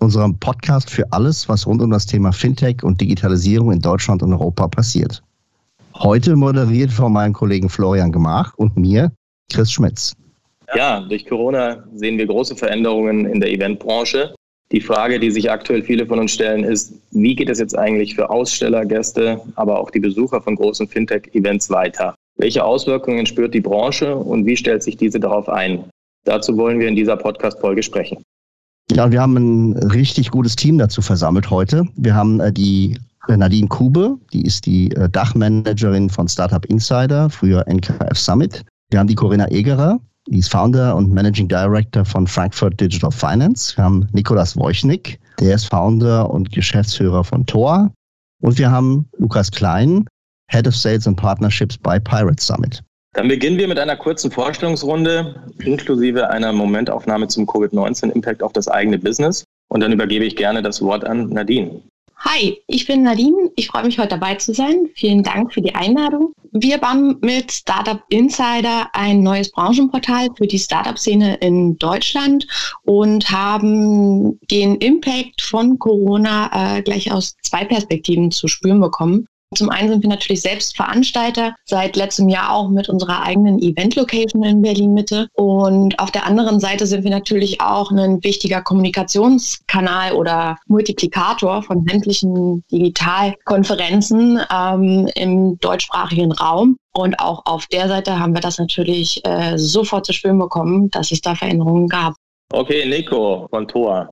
unserem Podcast für alles, was rund um das Thema Fintech und Digitalisierung in Deutschland und Europa passiert. Heute moderiert von meinem Kollegen Florian Gemach und mir Chris Schmitz. Ja, durch Corona sehen wir große Veränderungen in der Eventbranche. Die Frage, die sich aktuell viele von uns stellen, ist, wie geht es jetzt eigentlich für Aussteller, Gäste, aber auch die Besucher von großen Fintech-Events weiter? Welche Auswirkungen spürt die Branche und wie stellt sich diese darauf ein? Dazu wollen wir in dieser Podcast-Folge sprechen. Ja, wir haben ein richtig gutes Team dazu versammelt heute. Wir haben äh, die Nadine Kube, die ist die äh, Dachmanagerin von Startup Insider, früher NKF Summit. Wir haben die Corinna Egerer, die ist Founder und Managing Director von Frankfurt Digital Finance. Wir haben Nikolas Wojcik, der ist Founder und Geschäftsführer von Tor. Und wir haben Lukas Klein, Head of Sales and Partnerships bei Pirate Summit. Dann beginnen wir mit einer kurzen Vorstellungsrunde inklusive einer Momentaufnahme zum Covid-19-Impact auf das eigene Business. Und dann übergebe ich gerne das Wort an Nadine. Hi, ich bin Nadine. Ich freue mich, heute dabei zu sein. Vielen Dank für die Einladung. Wir bauen mit Startup Insider ein neues Branchenportal für die Startup-Szene in Deutschland und haben den Impact von Corona äh, gleich aus zwei Perspektiven zu spüren bekommen. Zum einen sind wir natürlich selbst Veranstalter, seit letztem Jahr auch mit unserer eigenen Event-Location in Berlin-Mitte. Und auf der anderen Seite sind wir natürlich auch ein wichtiger Kommunikationskanal oder Multiplikator von sämtlichen Digitalkonferenzen ähm, im deutschsprachigen Raum. Und auch auf der Seite haben wir das natürlich äh, sofort zu spüren bekommen, dass es da Veränderungen gab. Okay, Nico von Tor.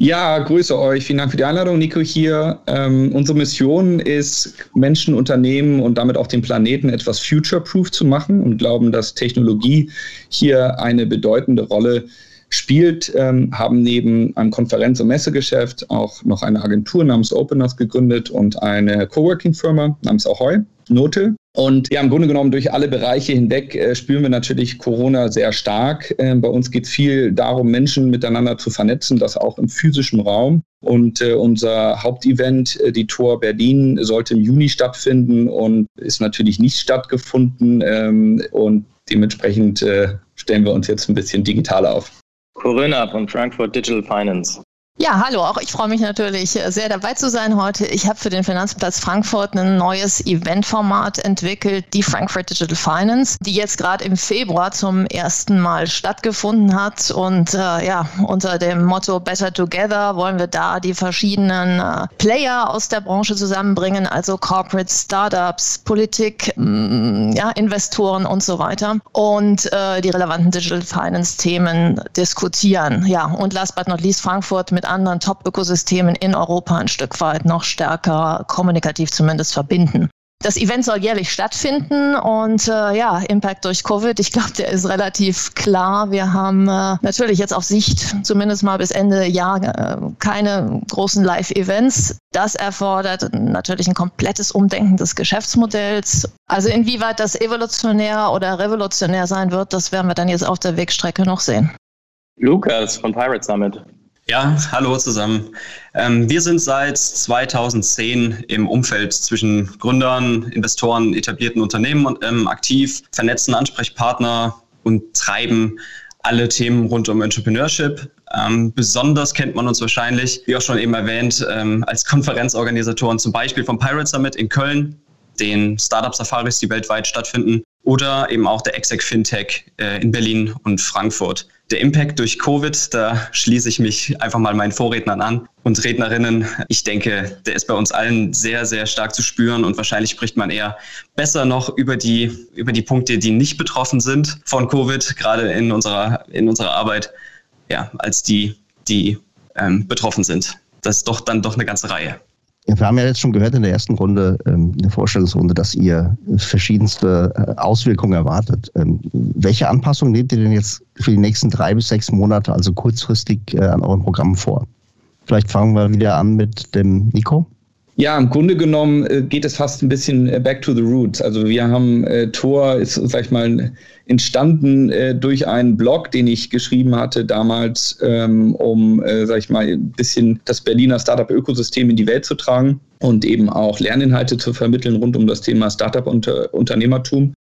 Ja, grüße euch. Vielen Dank für die Einladung. Nico hier. Ähm, unsere Mission ist, Menschen, Unternehmen und damit auch den Planeten etwas future-proof zu machen und glauben, dass Technologie hier eine bedeutende Rolle spielt, ähm, haben neben einem Konferenz- und Messegeschäft auch noch eine Agentur namens Openers gegründet und eine Coworking-Firma namens Ahoy, Note. Und ja, im Grunde genommen durch alle Bereiche hinweg äh, spüren wir natürlich Corona sehr stark. Äh, bei uns geht es viel darum, Menschen miteinander zu vernetzen, das auch im physischen Raum. Und äh, unser Hauptevent, äh, die Tor Berlin, sollte im Juni stattfinden und ist natürlich nicht stattgefunden. Ähm, und dementsprechend äh, stellen wir uns jetzt ein bisschen digitaler auf. Corinna von Frankfurt Digital Finance. Ja, hallo, auch ich freue mich natürlich äh, sehr dabei zu sein heute. Ich habe für den Finanzplatz Frankfurt ein neues Eventformat entwickelt, die Frankfurt Digital Finance, die jetzt gerade im Februar zum ersten Mal stattgefunden hat. Und äh, ja, unter dem Motto Better Together wollen wir da die verschiedenen äh, Player aus der Branche zusammenbringen, also Corporate Startups, Politik, mh, mm, ja, Investoren und so weiter und äh, die relevanten Digital Finance Themen diskutieren. Ja, und last but not least Frankfurt mit anderen Top-Ökosystemen in Europa ein Stück weit noch stärker kommunikativ zumindest verbinden. Das Event soll jährlich stattfinden und äh, ja, Impact durch Covid, ich glaube, der ist relativ klar. Wir haben äh, natürlich jetzt auf Sicht, zumindest mal bis Ende Jahr, äh, keine großen Live-Events. Das erfordert natürlich ein komplettes Umdenken des Geschäftsmodells. Also inwieweit das evolutionär oder revolutionär sein wird, das werden wir dann jetzt auf der Wegstrecke noch sehen. Lukas von Pirate Summit. Ja, hallo zusammen. Ähm, wir sind seit 2010 im Umfeld zwischen Gründern, Investoren, etablierten Unternehmen ähm, aktiv, vernetzen Ansprechpartner und treiben alle Themen rund um Entrepreneurship. Ähm, besonders kennt man uns wahrscheinlich, wie auch schon eben erwähnt, ähm, als Konferenzorganisatoren zum Beispiel vom Pirate Summit in Köln, den Startup Safaris, die weltweit stattfinden, oder eben auch der Exec Fintech äh, in Berlin und Frankfurt der Impact durch Covid, da schließe ich mich einfach mal meinen Vorrednern an und Rednerinnen. Ich denke, der ist bei uns allen sehr, sehr stark zu spüren und wahrscheinlich spricht man eher besser noch über die, über die Punkte, die nicht betroffen sind von Covid, gerade in unserer, in unserer Arbeit, ja, als die, die ähm, betroffen sind. Das ist doch dann doch eine ganze Reihe. Ja, wir haben ja jetzt schon gehört in der ersten Runde, ähm, in der Vorstellungsrunde, dass ihr verschiedenste äh, Auswirkungen erwartet. Ähm, welche Anpassungen nehmt ihr denn jetzt für die nächsten drei bis sechs Monate, also kurzfristig, äh, an eurem Programm vor? Vielleicht fangen wir wieder an mit dem Nico. Ja, im Grunde genommen äh, geht es fast ein bisschen äh, back to the roots. Also wir haben äh, Tor ist, sag ich mal, entstanden äh, durch einen Blog, den ich geschrieben hatte damals, ähm, um, äh, sag ich mal, ein bisschen das Berliner Startup-Ökosystem in die Welt zu tragen und eben auch Lerninhalte zu vermitteln rund um das Thema Startup-Unternehmertum. Und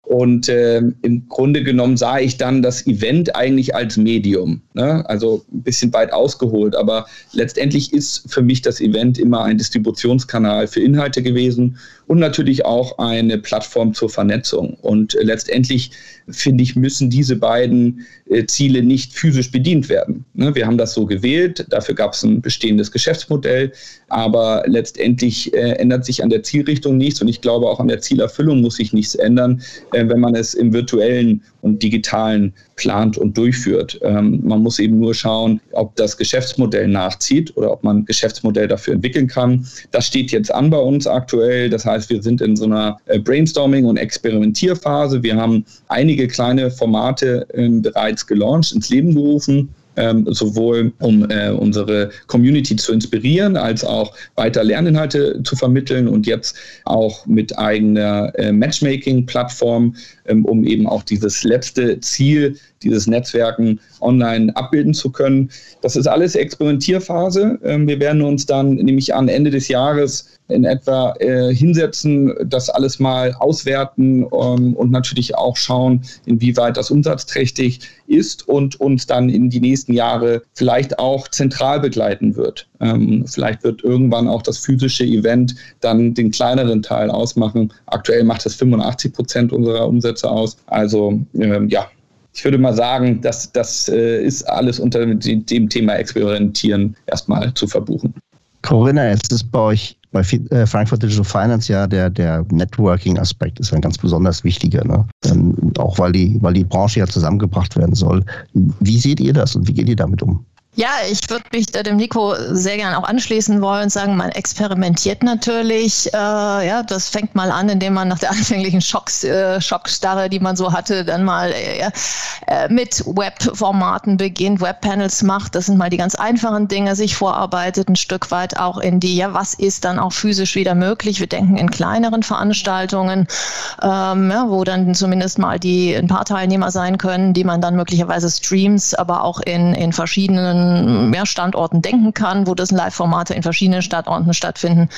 äh, im Grunde genommen sah ich dann das Event eigentlich als Medium. Ne? Also ein bisschen weit ausgeholt, aber letztendlich ist für mich das Event immer ein Distributionskanal für Inhalte gewesen und natürlich auch eine Plattform zur Vernetzung. Und äh, letztendlich, finde ich, müssen diese beiden äh, Ziele nicht physisch bedient werden. Ne? Wir haben das so gewählt, dafür gab es ein bestehendes Geschäftsmodell, aber letztendlich äh, ändert sich an der Zielrichtung nichts und ich glaube auch an der Zielerfüllung muss sich nichts ändern, wenn man es im virtuellen und digitalen plant und durchführt. Ähm, man muss eben nur schauen, ob das Geschäftsmodell nachzieht oder ob man ein Geschäftsmodell dafür entwickeln kann. Das steht jetzt an bei uns aktuell. Das heißt, wir sind in so einer äh, Brainstorming- und Experimentierphase. Wir haben einige kleine Formate äh, bereits gelauncht, ins Leben gerufen ähm, sowohl um äh, unsere Community zu inspirieren, als auch weiter Lerninhalte zu vermitteln und jetzt auch mit eigener äh, Matchmaking-Plattform, ähm, um eben auch dieses letzte Ziel, dieses Netzwerken online abbilden zu können. Das ist alles Experimentierphase. Ähm, wir werden uns dann nämlich an Ende des Jahres in etwa äh, hinsetzen, das alles mal auswerten ähm, und natürlich auch schauen, inwieweit das umsatzträchtig ist und uns dann in die nächsten Jahre vielleicht auch zentral begleiten wird. Ähm, vielleicht wird irgendwann auch das physische Event dann den kleineren Teil ausmachen. Aktuell macht es 85 Prozent unserer Umsätze aus. Also ähm, ja, ich würde mal sagen, dass das äh, ist alles unter dem Thema Experimentieren erstmal zu verbuchen. Corinna, es ist bei euch bei äh, Frankfurt Digital Finance ja der, der Networking-Aspekt ist ein ganz besonders wichtiger. Ne? Ähm, auch weil die, weil die Branche ja zusammengebracht werden soll. Wie seht ihr das und wie geht ihr damit um? Ja, ich würde mich dem Nico sehr gerne auch anschließen wollen und sagen, man experimentiert natürlich. Äh, ja, das fängt mal an, indem man nach der anfänglichen Schocks, äh, Schockstarre, die man so hatte, dann mal äh, äh, mit Webformaten beginnt, Webpanels macht. Das sind mal die ganz einfachen Dinge, sich vorarbeitet, ein Stück weit auch in die, ja, was ist dann auch physisch wieder möglich? Wir denken in kleineren Veranstaltungen, ähm, ja, wo dann zumindest mal die ein paar Teilnehmer sein können, die man dann möglicherweise Streams, aber auch in, in verschiedenen mehr Standorten denken kann, wo das Live-Formate in verschiedenen Standorten stattfinden,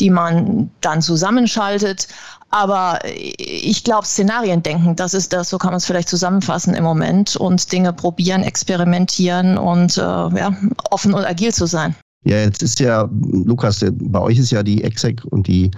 die man dann zusammenschaltet. Aber ich glaube, Szenarien denken, das ist das, so kann man es vielleicht zusammenfassen im Moment und Dinge probieren, experimentieren und äh, ja, offen und agil zu sein. Ja, jetzt ist ja, Lukas, bei euch ist ja die Exec und die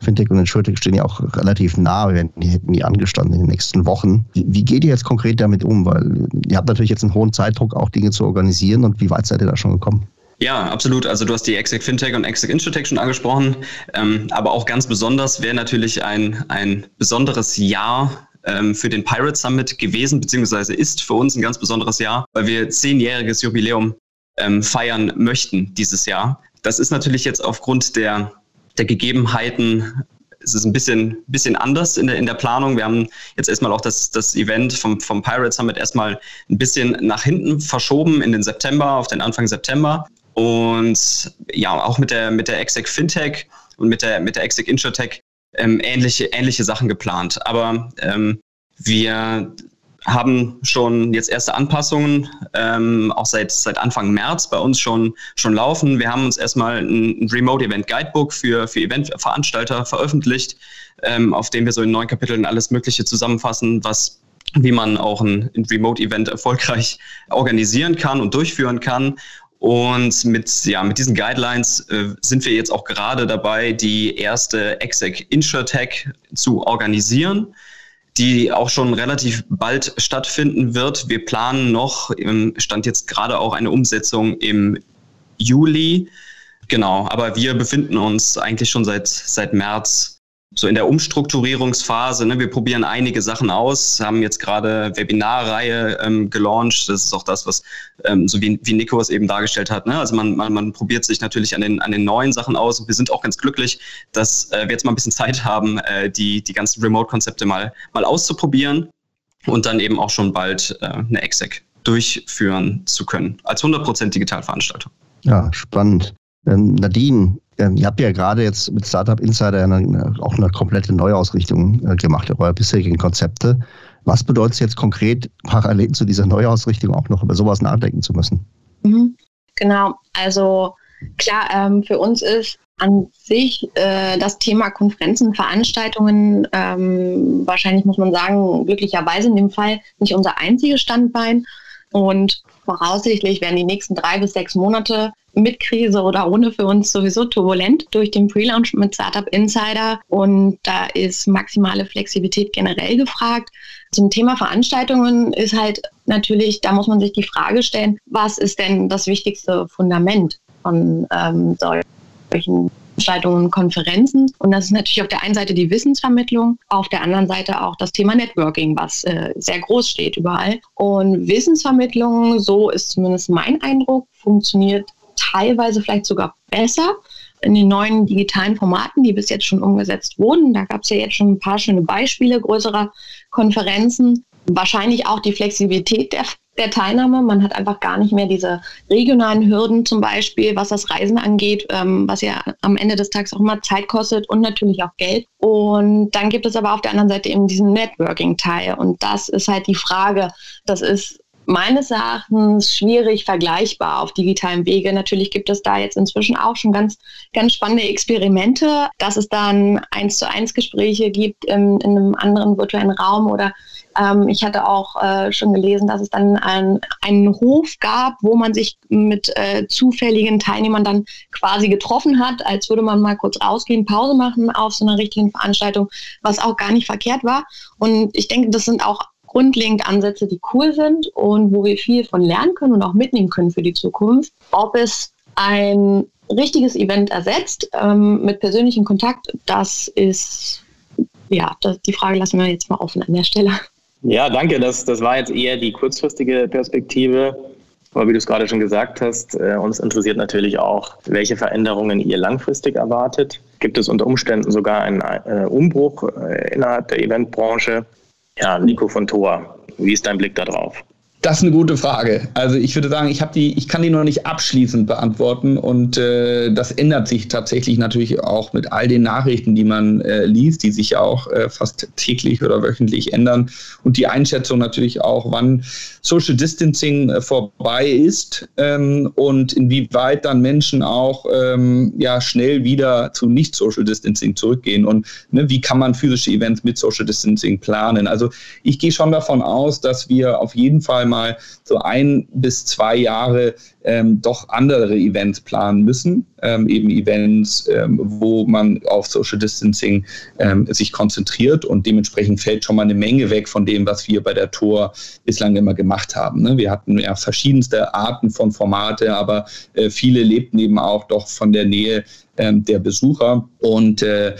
Fintech und Insurtech stehen ja auch relativ nah, die hätten die angestanden in den nächsten Wochen. Wie, wie, geht ihr jetzt konkret damit um? Weil ihr habt natürlich jetzt einen hohen Zeitdruck, auch Dinge zu organisieren und wie weit seid ihr da schon gekommen? Ja, absolut. Also du hast die Exec Fintech und Exec Insurtech schon angesprochen. Ähm, aber auch ganz besonders wäre natürlich ein, ein besonderes Jahr ähm, für den Pirate Summit gewesen, beziehungsweise ist für uns ein ganz besonderes Jahr, weil wir zehnjähriges Jubiläum ähm, feiern möchten dieses Jahr. Das ist natürlich jetzt aufgrund der, der Gegebenheiten es ist ein bisschen, bisschen anders in der, in der Planung. Wir haben jetzt erstmal auch das, das Event vom, vom Pirate Summit erstmal ein bisschen nach hinten verschoben in den September, auf den Anfang September. Und ja, auch mit der, mit der Exec Fintech und mit der, mit der Exec Insurtech ähm, ähnliche, ähnliche Sachen geplant. Aber ähm, wir haben schon jetzt erste Anpassungen, ähm, auch seit, seit Anfang März bei uns schon, schon laufen. Wir haben uns erstmal ein, Remote Event Guidebook für, für Eventveranstalter veröffentlicht, ähm, auf dem wir so in neun Kapiteln alles Mögliche zusammenfassen, was wie man auch ein, ein Remote-Event erfolgreich organisieren kann und durchführen kann. Und mit, ja, mit diesen Guidelines äh, sind wir jetzt auch gerade dabei, die erste Exec InsurTech zu organisieren die auch schon relativ bald stattfinden wird. Wir planen noch, stand jetzt gerade auch eine Umsetzung im Juli. Genau, aber wir befinden uns eigentlich schon seit, seit März so in der Umstrukturierungsphase. Ne, wir probieren einige Sachen aus, haben jetzt gerade Webinarreihe ähm, gelauncht. Das ist auch das, was ähm, so wie, wie Nico es eben dargestellt hat. Ne? Also man, man, man probiert sich natürlich an den, an den neuen Sachen aus und wir sind auch ganz glücklich, dass äh, wir jetzt mal ein bisschen Zeit haben, äh, die, die ganzen Remote-Konzepte mal, mal auszuprobieren und dann eben auch schon bald äh, eine Exec durchführen zu können als 100% Digitalveranstaltung. Ja, spannend. Ähm, Nadine, ähm, ihr habt ja gerade jetzt mit Startup Insider eine, auch eine komplette Neuausrichtung äh, gemacht eurer bisherigen Konzepte. Was bedeutet es jetzt konkret, parallel zu dieser Neuausrichtung auch noch über sowas nachdenken zu müssen? Mhm. Genau, also klar, ähm, für uns ist an sich äh, das Thema Konferenzen, Veranstaltungen, ähm, wahrscheinlich muss man sagen, glücklicherweise in dem Fall nicht unser einziges Standbein. Und voraussichtlich werden die nächsten drei bis sechs Monate mit Krise oder ohne für uns sowieso turbulent durch den Pre-Launch mit Startup Insider. Und da ist maximale Flexibilität generell gefragt. Zum Thema Veranstaltungen ist halt natürlich, da muss man sich die Frage stellen, was ist denn das wichtigste Fundament von ähm, solchen Veranstaltungen, Konferenzen. Und das ist natürlich auf der einen Seite die Wissensvermittlung, auf der anderen Seite auch das Thema Networking, was äh, sehr groß steht überall. Und Wissensvermittlung, so ist zumindest mein Eindruck, funktioniert teilweise vielleicht sogar besser in den neuen digitalen Formaten, die bis jetzt schon umgesetzt wurden. Da gab es ja jetzt schon ein paar schöne Beispiele größerer Konferenzen. Wahrscheinlich auch die Flexibilität der, der Teilnahme. Man hat einfach gar nicht mehr diese regionalen Hürden zum Beispiel, was das Reisen angeht, ähm, was ja am Ende des Tages auch immer Zeit kostet und natürlich auch Geld. Und dann gibt es aber auf der anderen Seite eben diesen Networking-Teil. Und das ist halt die Frage. Das ist meines Erachtens schwierig vergleichbar auf digitalen Wege. Natürlich gibt es da jetzt inzwischen auch schon ganz, ganz spannende Experimente, dass es dann eins zu eins Gespräche gibt in, in einem anderen virtuellen Raum oder ähm, ich hatte auch äh, schon gelesen, dass es dann ein, einen Hof gab, wo man sich mit äh, zufälligen Teilnehmern dann quasi getroffen hat, als würde man mal kurz rausgehen, Pause machen auf so einer richtigen Veranstaltung, was auch gar nicht verkehrt war. Und ich denke, das sind auch grundlegend Ansätze, die cool sind und wo wir viel von lernen können und auch mitnehmen können für die Zukunft. Ob es ein richtiges Event ersetzt ähm, mit persönlichem Kontakt, das ist, ja, das, die Frage lassen wir jetzt mal offen an der Stelle. Ja, danke. Das, das war jetzt eher die kurzfristige Perspektive. Aber wie du es gerade schon gesagt hast, äh, uns interessiert natürlich auch, welche Veränderungen ihr langfristig erwartet. Gibt es unter Umständen sogar einen äh, Umbruch äh, innerhalb der Eventbranche? Ja, Nico von Thor, wie ist dein Blick darauf? Das ist eine gute Frage. Also ich würde sagen, ich habe die, ich kann die noch nicht abschließend beantworten und äh, das ändert sich tatsächlich natürlich auch mit all den Nachrichten, die man äh, liest, die sich ja auch äh, fast täglich oder wöchentlich ändern und die Einschätzung natürlich auch, wann Social Distancing äh, vorbei ist ähm, und inwieweit dann Menschen auch ähm, ja schnell wieder zu nicht Social Distancing zurückgehen und ne, wie kann man physische Events mit Social Distancing planen. Also ich gehe schon davon aus, dass wir auf jeden Fall mal so ein bis zwei Jahre ähm, doch andere Events planen müssen, ähm, eben Events, ähm, wo man auf Social Distancing ähm, sich konzentriert und dementsprechend fällt schon mal eine Menge weg von dem, was wir bei der Tour bislang immer gemacht haben. Ne? Wir hatten ja verschiedenste Arten von Formate, aber äh, viele lebten eben auch doch von der Nähe der Besucher. Und äh,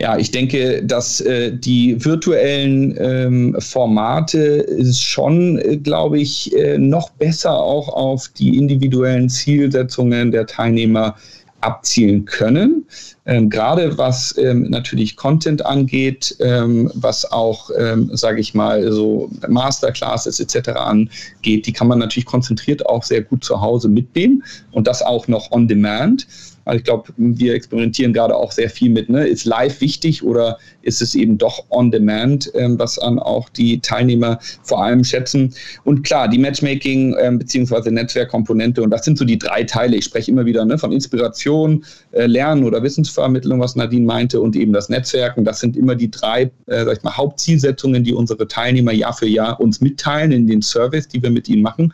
ja, ich denke, dass äh, die virtuellen ähm, Formate schon, äh, glaube ich, äh, noch besser auch auf die individuellen Zielsetzungen der Teilnehmer abzielen können. Ähm, gerade was ähm, natürlich Content angeht, ähm, was auch, ähm, sage ich mal, so Masterclasses etc. angeht, die kann man natürlich konzentriert auch sehr gut zu Hause mitnehmen und das auch noch on demand. Also ich glaube, wir experimentieren gerade auch sehr viel mit, ne? ist live wichtig oder ist es eben doch on demand, ähm, was an auch die Teilnehmer vor allem schätzen. Und klar, die Matchmaking ähm, bzw. Netzwerkkomponente und das sind so die drei Teile. Ich spreche immer wieder ne, von Inspiration, äh, Lernen oder Wissensvermittlung, was Nadine meinte, und eben das Netzwerken. Das sind immer die drei äh, sag ich mal, Hauptzielsetzungen, die unsere Teilnehmer Jahr für Jahr uns mitteilen in den Service, die wir mit ihnen machen.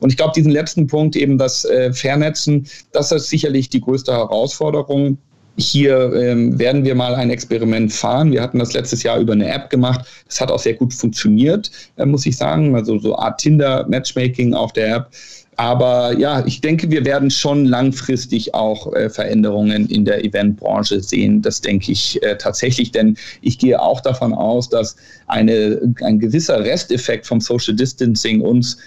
Und ich glaube, diesen letzten Punkt, eben das äh, Vernetzen, das ist sicherlich die größte Herausforderung. Hier ähm, werden wir mal ein Experiment fahren. Wir hatten das letztes Jahr über eine App gemacht. Das hat auch sehr gut funktioniert, äh, muss ich sagen. Also so Art Tinder-Matchmaking auf der App. Aber ja, ich denke, wir werden schon langfristig auch äh, Veränderungen in der Eventbranche sehen. Das denke ich äh, tatsächlich, denn ich gehe auch davon aus, dass eine, ein gewisser Resteffekt vom Social Distancing uns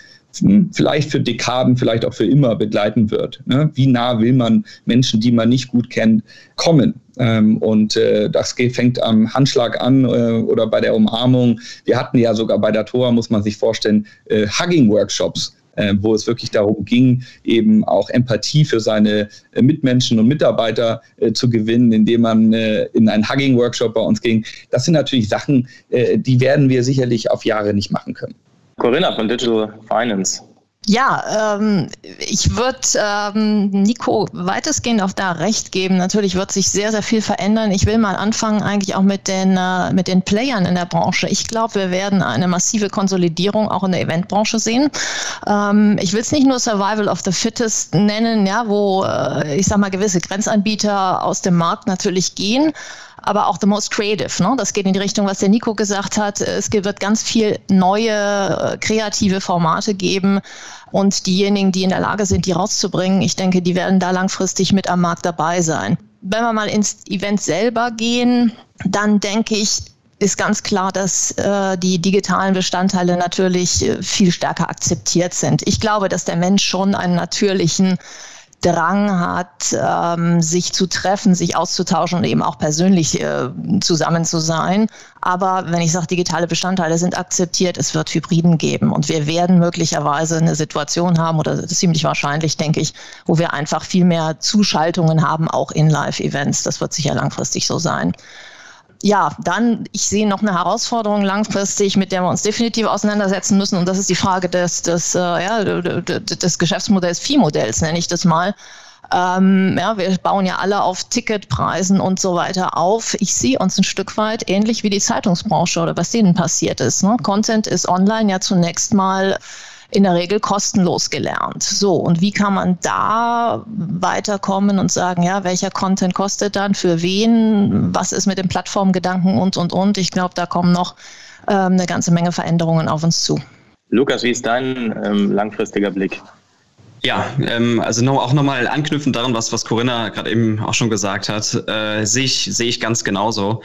vielleicht für Dekaden, vielleicht auch für immer begleiten wird. Ne? Wie nah will man Menschen, die man nicht gut kennt, kommen? Ähm, und äh, das fängt am Handschlag an äh, oder bei der Umarmung. Wir hatten ja sogar bei der Tora, muss man sich vorstellen, äh, Hugging-Workshops wo es wirklich darum ging, eben auch Empathie für seine Mitmenschen und Mitarbeiter zu gewinnen, indem man in einen Hugging-Workshop bei uns ging. Das sind natürlich Sachen, die werden wir sicherlich auf Jahre nicht machen können. Corinna von Digital Finance. Ja, ähm, ich würde ähm, Nico weitestgehend auch da recht geben. Natürlich wird sich sehr, sehr viel verändern. Ich will mal anfangen eigentlich auch mit den, äh, mit den Playern in der Branche. Ich glaube, wir werden eine massive Konsolidierung auch in der Eventbranche sehen. Ähm, ich will es nicht nur Survival of the Fittest nennen, ja, wo äh, ich sag mal gewisse Grenzanbieter aus dem Markt natürlich gehen aber auch the most creative. Ne? Das geht in die Richtung, was der Nico gesagt hat. Es wird ganz viel neue, äh, kreative Formate geben. Und diejenigen, die in der Lage sind, die rauszubringen, ich denke, die werden da langfristig mit am Markt dabei sein. Wenn wir mal ins Event selber gehen, dann denke ich, ist ganz klar, dass äh, die digitalen Bestandteile natürlich äh, viel stärker akzeptiert sind. Ich glaube, dass der Mensch schon einen natürlichen Drang hat, ähm, sich zu treffen, sich auszutauschen und eben auch persönlich äh, zusammen zu sein. Aber wenn ich sage, digitale Bestandteile sind akzeptiert, es wird Hybriden geben. Und wir werden möglicherweise eine Situation haben, oder ziemlich wahrscheinlich, denke ich, wo wir einfach viel mehr Zuschaltungen haben, auch in Live-Events. Das wird sicher langfristig so sein ja, dann, ich sehe noch eine Herausforderung langfristig, mit der wir uns definitiv auseinandersetzen müssen. Und das ist die Frage des, des, äh, ja, des Geschäftsmodells, Viehmodells, nenne ich das mal. Ähm, ja, wir bauen ja alle auf Ticketpreisen und so weiter auf. Ich sehe uns ein Stück weit ähnlich wie die Zeitungsbranche oder was denen passiert ist. Ne? Content ist online ja zunächst mal in der Regel kostenlos gelernt. So, und wie kann man da weiterkommen und sagen, ja, welcher Content kostet dann, für wen, was ist mit dem Plattformgedanken und, und, und. Ich glaube, da kommen noch ähm, eine ganze Menge Veränderungen auf uns zu. Lukas, wie ist dein ähm, langfristiger Blick? Ja, ähm, also noch, auch nochmal anknüpfend daran, was, was Corinna gerade eben auch schon gesagt hat, äh, sehe ich, sehe ich ganz genauso.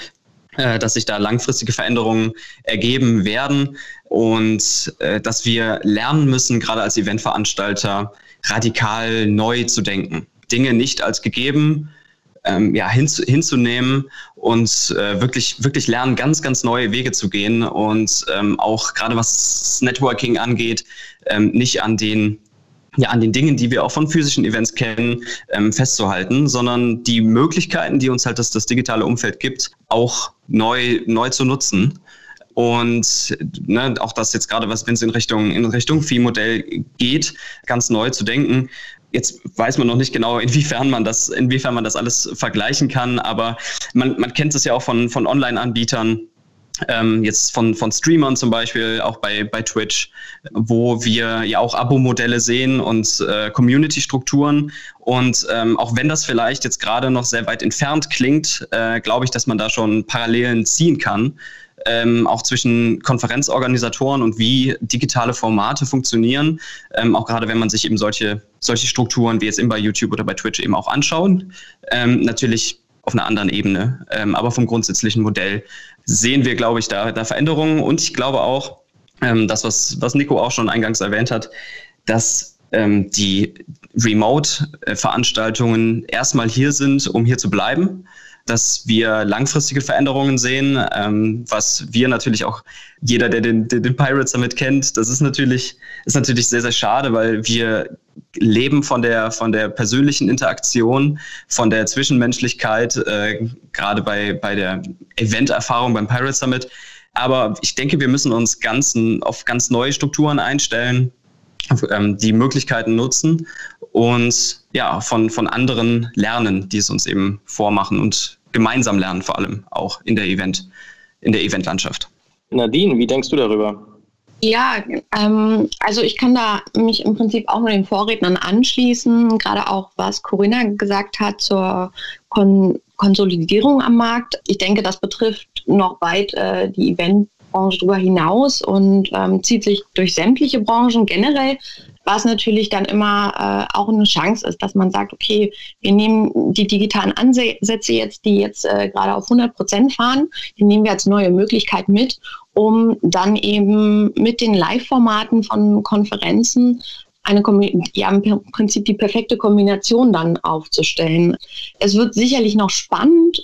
Äh, dass sich da langfristige Veränderungen ergeben werden und äh, dass wir lernen müssen, gerade als Eventveranstalter, radikal neu zu denken. Dinge nicht als gegeben ähm, ja, hin, hinzunehmen und äh, wirklich, wirklich lernen, ganz, ganz neue Wege zu gehen und ähm, auch gerade was Networking angeht, ähm, nicht an den ja, an den Dingen, die wir auch von physischen Events kennen, ähm, festzuhalten, sondern die Möglichkeiten, die uns halt das, das digitale Umfeld gibt, auch neu, neu zu nutzen. Und ne, auch das jetzt gerade, was wenn es in Richtung, in Richtung Viehmodell geht, ganz neu zu denken. Jetzt weiß man noch nicht genau, inwiefern man das, inwiefern man das alles vergleichen kann, aber man, man kennt es ja auch von, von Online-Anbietern, ähm, jetzt von, von Streamern zum Beispiel, auch bei, bei Twitch, wo wir ja auch Abo-Modelle sehen und äh, Community-Strukturen. Und ähm, auch wenn das vielleicht jetzt gerade noch sehr weit entfernt klingt, äh, glaube ich, dass man da schon Parallelen ziehen kann. Ähm, auch zwischen Konferenzorganisatoren und wie digitale Formate funktionieren, ähm, auch gerade wenn man sich eben solche, solche Strukturen wie jetzt eben bei YouTube oder bei Twitch eben auch anschaut. Ähm, natürlich auf einer anderen Ebene. Ähm, aber vom grundsätzlichen Modell sehen wir, glaube ich, da, da Veränderungen. Und ich glaube auch, ähm, das, was, was Nico auch schon eingangs erwähnt hat, dass ähm, die Remote-Veranstaltungen erstmal hier sind, um hier zu bleiben dass wir langfristige Veränderungen sehen, ähm, was wir natürlich auch, jeder, der den, den Pirates damit kennt, das ist natürlich, ist natürlich sehr, sehr schade, weil wir leben von der, von der persönlichen Interaktion, von der Zwischenmenschlichkeit, äh, gerade bei, bei der Event-Erfahrung beim Pirate Summit. Aber ich denke, wir müssen uns ganz, auf ganz neue Strukturen einstellen, ähm, die Möglichkeiten nutzen und ja, von, von anderen lernen, die es uns eben vormachen und gemeinsam lernen, vor allem auch in der Event, in der Eventlandschaft. Nadine, wie denkst du darüber? Ja, ähm, also ich kann da mich im Prinzip auch nur den Vorrednern anschließen, gerade auch was Corinna gesagt hat zur Kon Konsolidierung am Markt. Ich denke, das betrifft noch weit äh, die Eventbranche darüber hinaus und ähm, zieht sich durch sämtliche Branchen generell was natürlich dann immer äh, auch eine Chance ist, dass man sagt, okay, wir nehmen die digitalen Ansätze jetzt, die jetzt äh, gerade auf 100 Prozent fahren, die nehmen wir als neue Möglichkeit mit, um dann eben mit den Live-Formaten von Konferenzen eine ja, im Prinzip die perfekte Kombination dann aufzustellen. Es wird sicherlich noch spannend.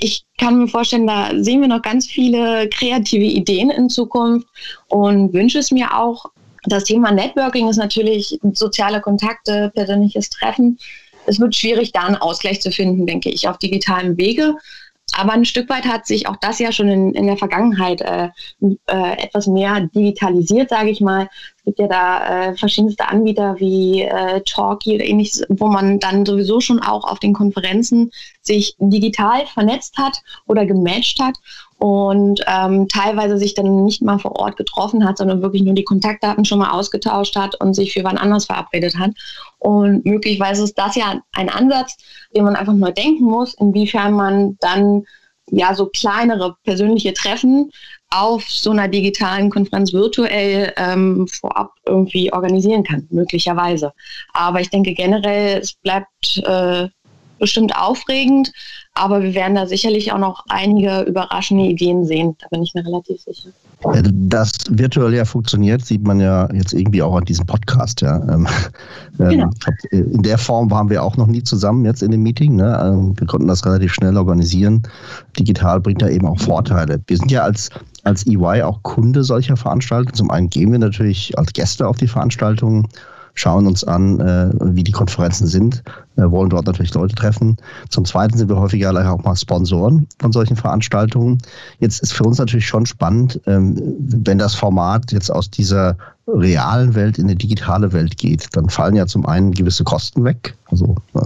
Ich kann mir vorstellen, da sehen wir noch ganz viele kreative Ideen in Zukunft und wünsche es mir auch, Das Thema Networking ist natürlich soziale Kontakte, persönliches Treffen. Es wird schwierig, da einen Ausgleich zu finden, denke ich, auf digitalen Wege. Aber ein Stück weit hat sich auch das ja schon in, in der Vergangenheit äh, äh, etwas mehr digitalisiert, sage ich mal. Es gibt ja da äh, verschiedenste Anbieter wie äh, Talkie oder ähnliches, wo man dann sowieso schon auch auf den Konferenzen sich digital vernetzt hat oder gematcht hat und ähm, teilweise sich dann nicht mal vor Ort getroffen hat, sondern wirklich nur die Kontaktdaten schon mal ausgetauscht hat und sich für wann anders verabredet hat. Und möglicherweise ist das ja ein Ansatz, den man einfach nur denken muss, inwiefern man dann ja so kleinere persönliche Treffen auf so einer digitalen Konferenz virtuell ähm, vorab irgendwie organisieren kann, möglicherweise. Aber ich denke generell, es bleibt äh, bestimmt aufregend, aber wir werden da sicherlich auch noch einige überraschende Ideen sehen. Da bin ich mir relativ sicher. Das virtuell ja funktioniert, sieht man ja jetzt irgendwie auch an diesem Podcast. Ja. Ähm, ähm, genau. In der Form waren wir auch noch nie zusammen jetzt in dem Meeting. Ne? Ähm, wir konnten das relativ schnell organisieren. Digital bringt da eben auch Vorteile. Wir sind ja als, als EY auch Kunde solcher Veranstaltungen. Zum einen gehen wir natürlich als Gäste auf die Veranstaltungen schauen uns an, äh, wie die Konferenzen sind, äh, wollen dort natürlich Leute treffen. Zum Zweiten sind wir häufiger auch mal Sponsoren von solchen Veranstaltungen. Jetzt ist für uns natürlich schon spannend, ähm, wenn das Format jetzt aus dieser realen Welt in eine digitale Welt geht, dann fallen ja zum einen gewisse Kosten weg, also äh,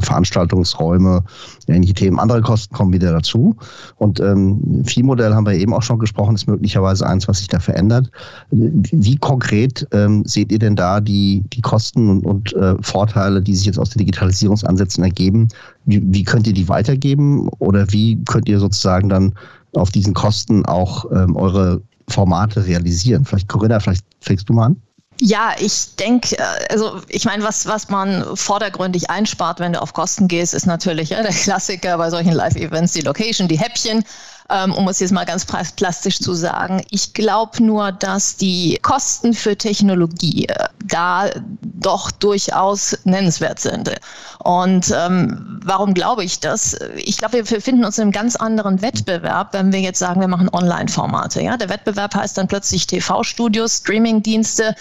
Veranstaltungsräume, ähnliche Themen, andere Kosten kommen wieder dazu. Und ähm, Viehmodell haben wir eben auch schon gesprochen, ist möglicherweise eins, was sich da verändert. Wie konkret ähm, seht ihr denn da die, die Kosten und, und äh, Vorteile, die sich jetzt aus den Digitalisierungsansätzen ergeben? Wie, wie könnt ihr die weitergeben oder wie könnt ihr sozusagen dann auf diesen Kosten auch ähm, eure Formate realisieren. Vielleicht, Corinna, vielleicht fängst du mal an. Ja, ich denke, äh, also ich meine, was, was man vordergründig einspart, wenn du auf Kosten gehst, ist natürlich ja, der Klassiker bei solchen Live-Events, die Location, die Häppchen ähm, um es jetzt mal ganz plastisch zu sagen. Ich glaube nur, dass die Kosten für Technologie äh, da doch durchaus nennenswert sind. Und ähm, warum glaube ich das? Ich glaube, wir befinden uns in einem ganz anderen Wettbewerb, wenn wir jetzt sagen, wir machen Online-Formate. Ja? Der Wettbewerb heißt dann plötzlich TV-Studios, Streaming-Dienste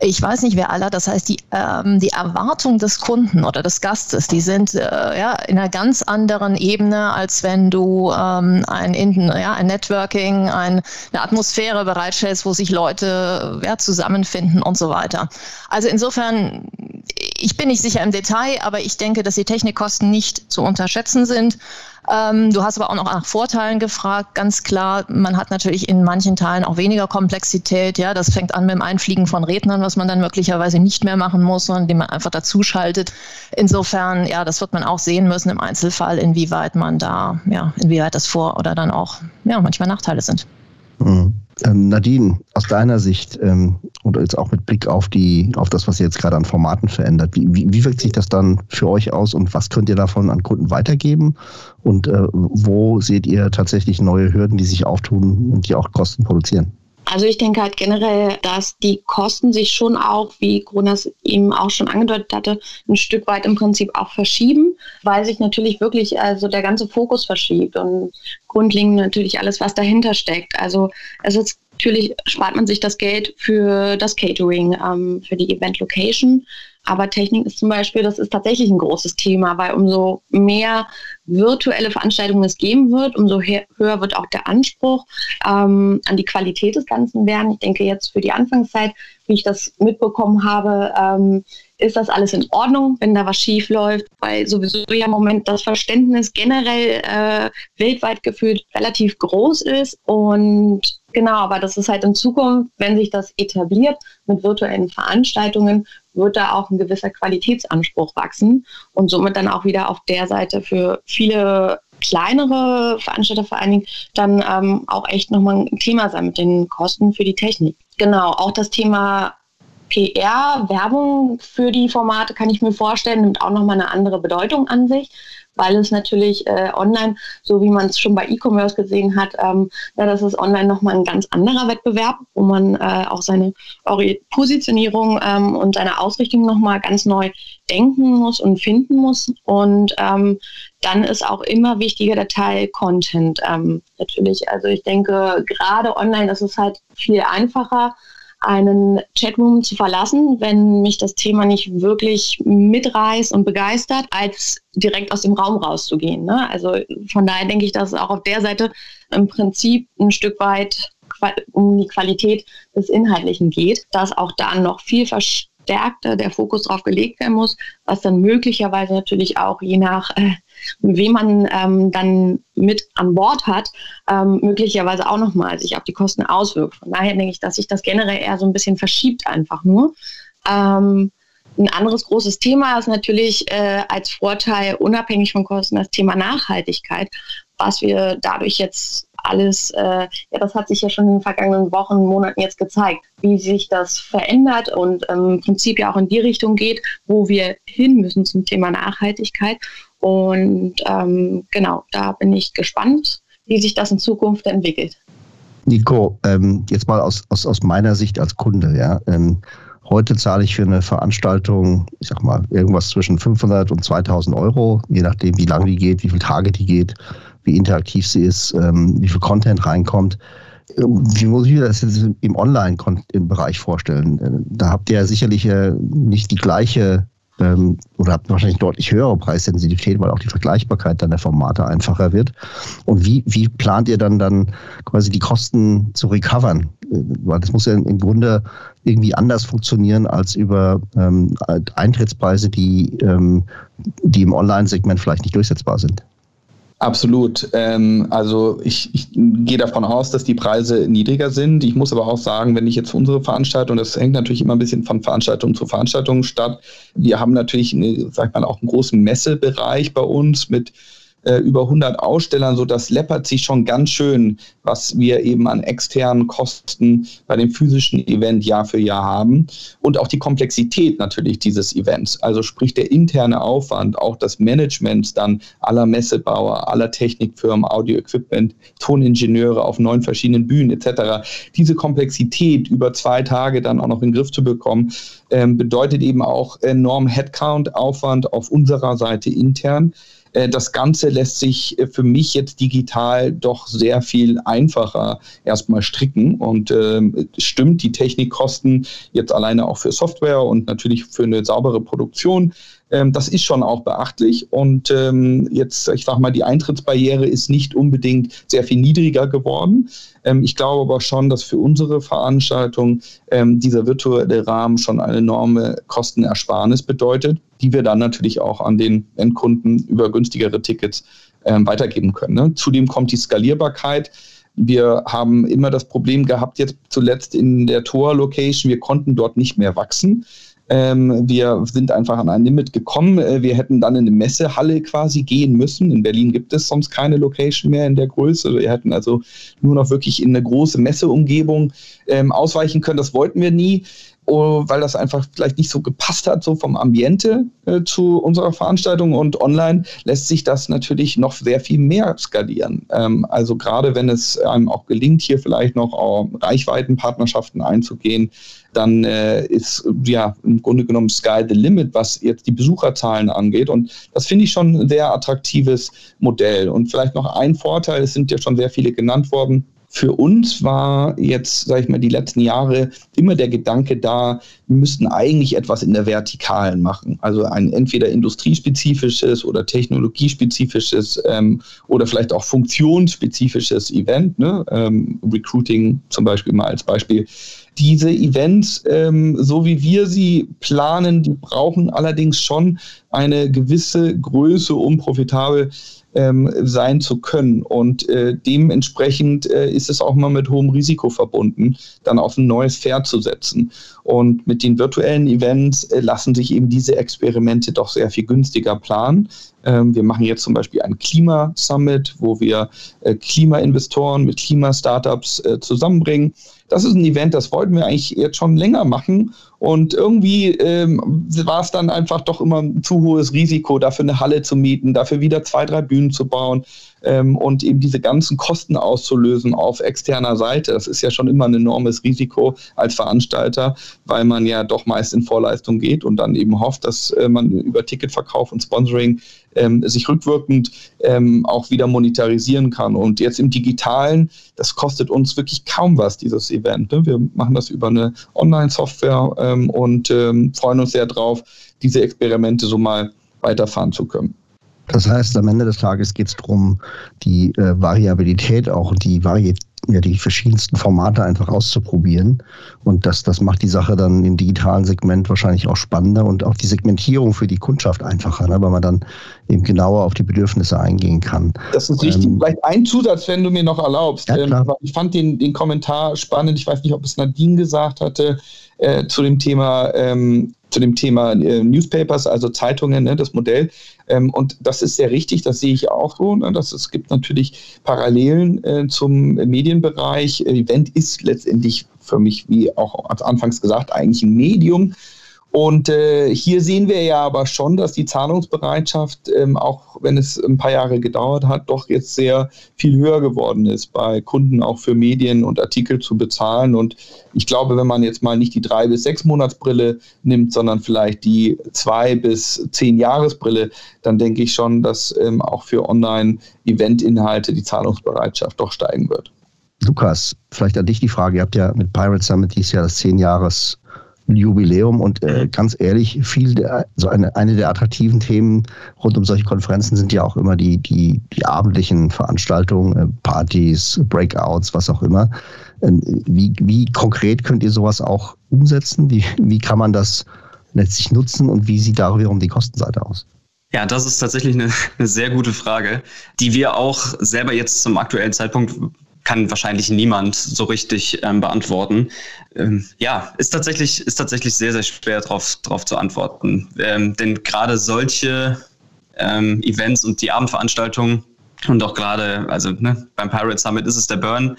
ich weiß nicht wer aller, das heißt, die, ähm, die Erwartung des Kunden oder des Gastes, die sind äh, ja, in einer ganz anderen Ebene, als wenn du ähm, ein, ja, ein Networking, ein, eine Atmosphäre bereitstellst, wo sich Leute ja, zusammenfinden und so weiter. Also insofern, ich bin nicht sicher im Detail, aber ich denke, dass die Technikkosten nicht zu unterschätzen sind. Ähm, du hast aber auch noch nach Vorteilen gefragt. Ganz klar, man hat natürlich in manchen Teilen auch weniger Komplexität. Ja, das fängt an mit dem Einfliegen von Rednern, was man dann möglicherweise nicht mehr machen muss, sondern indem man einfach dazuschaltet. Insofern, ja, das wird man auch sehen müssen im Einzelfall, inwieweit man da, ja, inwieweit das Vor- oder dann auch, ja, manchmal Nachteile sind. Mhm. Ähm, Nadine, aus deiner Sicht ähm, oder jetzt auch mit Blick auf die, auf das, was ihr jetzt gerade an Formaten verändert, wie, wie, wie, wirkt sich das dann für euch aus und was könnt ihr davon an Kunden weitergeben? Und äh, wo seht ihr tatsächlich neue Hürden, die sich auftun und die auch Kosten produzieren? Also ich denke halt generell, dass die Kosten sich schon auch, wie Grunas eben auch schon angedeutet hatte, ein Stück weit im Prinzip auch verschieben, weil sich natürlich wirklich also der ganze Fokus verschiebt und grundlegend natürlich alles, was dahinter steckt. Also es ist natürlich spart man sich das Geld für das Catering, ähm, für die Event Location. Aber Technik ist zum Beispiel, das ist tatsächlich ein großes Thema, weil umso mehr virtuelle Veranstaltungen es geben wird, umso höher wird auch der Anspruch ähm, an die Qualität des Ganzen werden. Ich denke jetzt für die Anfangszeit, wie ich das mitbekommen habe, ähm, ist das alles in Ordnung, wenn da was schief läuft, weil sowieso ja im Moment das Verständnis generell äh, weltweit gefühlt relativ groß ist und genau, aber das ist halt in Zukunft, wenn sich das etabliert mit virtuellen Veranstaltungen, wird da auch ein gewisser Qualitätsanspruch wachsen und somit dann auch wieder auf der Seite für viele kleinere Veranstalter vor allen Dingen dann ähm, auch echt nochmal ein Thema sein mit den Kosten für die Technik. Genau, auch das Thema PR, Werbung für die Formate kann ich mir vorstellen, nimmt auch nochmal eine andere Bedeutung an sich weil es natürlich äh, online, so wie man es schon bei E-Commerce gesehen hat, ähm, ja, das ist online nochmal ein ganz anderer Wettbewerb, wo man äh, auch seine Positionierung ähm, und seine Ausrichtung nochmal ganz neu denken muss und finden muss. Und ähm, dann ist auch immer wichtiger der Teil Content ähm, natürlich. Also ich denke, gerade online, ist halt viel einfacher einen Chatroom zu verlassen, wenn mich das Thema nicht wirklich mitreißt und begeistert, als direkt aus dem Raum rauszugehen. Ne? Also von daher denke ich, dass auch auf der Seite im Prinzip ein Stück weit um die Qualität des Inhaltlichen geht, dass auch da noch viel verstärkter der Fokus drauf gelegt werden muss, was dann möglicherweise natürlich auch je nach äh, wem man ähm, dann mit an Bord hat, ähm, möglicherweise auch nochmal sich auf die Kosten auswirkt. Von daher denke ich, dass sich das generell eher so ein bisschen verschiebt einfach nur. Ähm, ein anderes großes Thema ist natürlich äh, als Vorteil, unabhängig von Kosten, das Thema Nachhaltigkeit, was wir dadurch jetzt alles, äh, ja, das hat sich ja schon in den vergangenen Wochen, Monaten jetzt gezeigt, wie sich das verändert und ähm, im Prinzip ja auch in die Richtung geht, wo wir hin müssen zum Thema Nachhaltigkeit. Und ähm, genau, da bin ich gespannt, wie sich das in Zukunft entwickelt. Nico, ähm, jetzt mal aus, aus, aus meiner Sicht als Kunde, ja. Ähm, heute zahle ich für eine Veranstaltung, ich sag mal, irgendwas zwischen 500 und 2000 Euro, je nachdem, wie lange die geht, wie viele Tage die geht, wie interaktiv sie ist, ähm, wie viel Content reinkommt. Ähm, wie muss ich mir das jetzt im Online-Bereich vorstellen? Äh, da habt ihr ja sicherlich äh, nicht die gleiche ähm, oder habt wahrscheinlich deutlich höhere Preissensitivität, weil auch die Vergleichbarkeit dann der Formate einfacher wird. Und wie, wie plant ihr dann dann quasi die Kosten zu recovern? Äh, weil das muss ja im Grunde irgendwie anders funktionieren als über ähm, Eintrittspreise, die, ähm, die im Online-Segment vielleicht nicht durchsetzbar sind. Absolut. Ähm, also ich, ich gehe davon aus, dass die Preise niedriger sind. Ich muss aber auch sagen, wenn ich jetzt unsere Veranstaltung, das hängt natürlich immer ein bisschen von Veranstaltung zu Veranstaltung statt. Wir haben natürlich, eine, sag mal, auch einen großen Messebereich bei uns mit äh, über 100 Ausstellern, so das läppert sich schon ganz schön, was wir eben an externen Kosten bei dem physischen Event Jahr für Jahr haben und auch die Komplexität natürlich dieses Events, also sprich der interne Aufwand, auch das Management dann aller Messebauer, aller Technikfirmen, Audio-Equipment, Toningenieure auf neun verschiedenen Bühnen etc. Diese Komplexität über zwei Tage dann auch noch in den Griff zu bekommen, ähm, bedeutet eben auch enorm Headcount-Aufwand auf unserer Seite intern. Äh, das Ganze lässt sich äh, für mich jetzt digital doch sehr viel einfacher erstmal stricken. Und äh, stimmt, die Technikkosten jetzt alleine auch für Software und natürlich für eine saubere Produktion ähm, das ist schon auch beachtlich. Und ähm, jetzt, ich sage mal, die Eintrittsbarriere ist nicht unbedingt sehr viel niedriger geworden. Ähm, ich glaube aber schon, dass für unsere Veranstaltung ähm, dieser virtuelle Rahmen schon eine enorme Kostenersparnis bedeutet, die wir dann natürlich auch an den Endkunden über günstigere Tickets ähm, weitergeben können. Ne? Zudem kommt die Skalierbarkeit. Wir haben immer das Problem gehabt, jetzt zuletzt in der Tor-Location, wir konnten dort nicht mehr wachsen. Ähm, wir sind einfach an ein Limit gekommen. Äh, wir hätten dann in eine Messehalle quasi gehen müssen. In Berlin gibt es sonst keine Location mehr in der Größe. Wir hätten also nur noch wirklich in eine große Messeumgebung ähm, ausweichen können. Das wollten wir nie. Oh, weil das einfach vielleicht nicht so gepasst hat, so vom Ambiente äh, zu unserer Veranstaltung. Und online lässt sich das natürlich noch sehr viel mehr skalieren. Ähm, also gerade wenn es einem auch gelingt, hier vielleicht noch auch Reichweitenpartnerschaften einzugehen, dann äh, ist ja im Grunde genommen Sky the Limit, was jetzt die Besucherzahlen angeht. Und das finde ich schon ein sehr attraktives Modell. Und vielleicht noch ein Vorteil, es sind ja schon sehr viele genannt worden, für uns war jetzt, sage ich mal, die letzten Jahre immer der Gedanke da, wir müssten eigentlich etwas in der Vertikalen machen. Also ein entweder industriespezifisches oder technologiespezifisches ähm, oder vielleicht auch funktionsspezifisches Event. Ne? Ähm, Recruiting zum Beispiel mal als Beispiel. Diese Events, ähm, so wie wir sie planen, die brauchen allerdings schon eine gewisse Größe, um profitabel ähm, sein zu können. Und äh, dementsprechend äh, ist es auch mal mit hohem Risiko verbunden, dann auf ein neues Pferd zu setzen. Und mit den virtuellen Events äh, lassen sich eben diese Experimente doch sehr viel günstiger planen. Ähm, wir machen jetzt zum Beispiel ein Klima-Summit, wo wir äh, Klimainvestoren mit Klimastartups äh, zusammenbringen. Das ist ein Event, das wollten wir eigentlich jetzt schon länger machen. Und irgendwie ähm, war es dann einfach doch immer ein zu hohes Risiko, dafür eine Halle zu mieten, dafür wieder zwei, drei Bühnen zu bauen ähm, und eben diese ganzen Kosten auszulösen auf externer Seite. Das ist ja schon immer ein enormes Risiko als Veranstalter, weil man ja doch meist in Vorleistung geht und dann eben hofft, dass äh, man über Ticketverkauf und Sponsoring ähm, sich rückwirkend ähm, auch wieder monetarisieren kann. Und jetzt im digitalen, das kostet uns wirklich kaum was, dieses Event. Ne? Wir machen das über eine Online-Software ähm, und ähm, freuen uns sehr drauf, diese Experimente so mal weiterfahren zu können. Das heißt, am Ende des Tages geht es darum, die äh, Variabilität, auch die Varietät ja, die verschiedensten Formate einfach auszuprobieren. Und das, das macht die Sache dann im digitalen Segment wahrscheinlich auch spannender und auch die Segmentierung für die Kundschaft einfacher, ne, weil man dann eben genauer auf die Bedürfnisse eingehen kann. Das ist richtig. Ähm, Vielleicht ein Zusatz, wenn du mir noch erlaubst. Ja. Ähm, ich fand den, den Kommentar spannend. Ich weiß nicht, ob es Nadine gesagt hatte äh, zu dem Thema ähm, zu dem Thema äh, Newspapers, also Zeitungen, ne, das Modell. Ähm, und das ist sehr richtig, das sehe ich auch so. Ne, dass es gibt natürlich Parallelen äh, zum Medienbereich. Event ist letztendlich für mich, wie auch anfangs gesagt, eigentlich ein Medium. Und äh, hier sehen wir ja aber schon, dass die Zahlungsbereitschaft, ähm, auch wenn es ein paar Jahre gedauert hat, doch jetzt sehr viel höher geworden ist, bei Kunden auch für Medien und Artikel zu bezahlen. Und ich glaube, wenn man jetzt mal nicht die drei bis sechs Monatsbrille nimmt, sondern vielleicht die zwei bis zehn Jahresbrille, dann denke ich schon, dass ähm, auch für Online-Event-Inhalte die Zahlungsbereitschaft doch steigen wird. Lukas, vielleicht an dich die Frage. Ihr habt ja mit Pirate Summit dieses Jahr das zehn Jahres Jubiläum und äh, mhm. ganz ehrlich, viel der, so eine, eine der attraktiven Themen rund um solche Konferenzen sind ja auch immer die, die, die abendlichen Veranstaltungen, äh, Partys, Breakouts, was auch immer. Äh, wie, wie konkret könnt ihr sowas auch umsetzen? Wie, wie kann man das letztlich nutzen und wie sieht darüber die Kostenseite aus? Ja, das ist tatsächlich eine, eine sehr gute Frage, die wir auch selber jetzt zum aktuellen Zeitpunkt kann wahrscheinlich niemand so richtig ähm, beantworten. Ähm, ja, ist tatsächlich, ist tatsächlich sehr, sehr schwer darauf drauf zu antworten. Ähm, denn gerade solche ähm, Events und die Abendveranstaltungen und auch gerade, also ne, beim Pirate Summit ist es der Burn,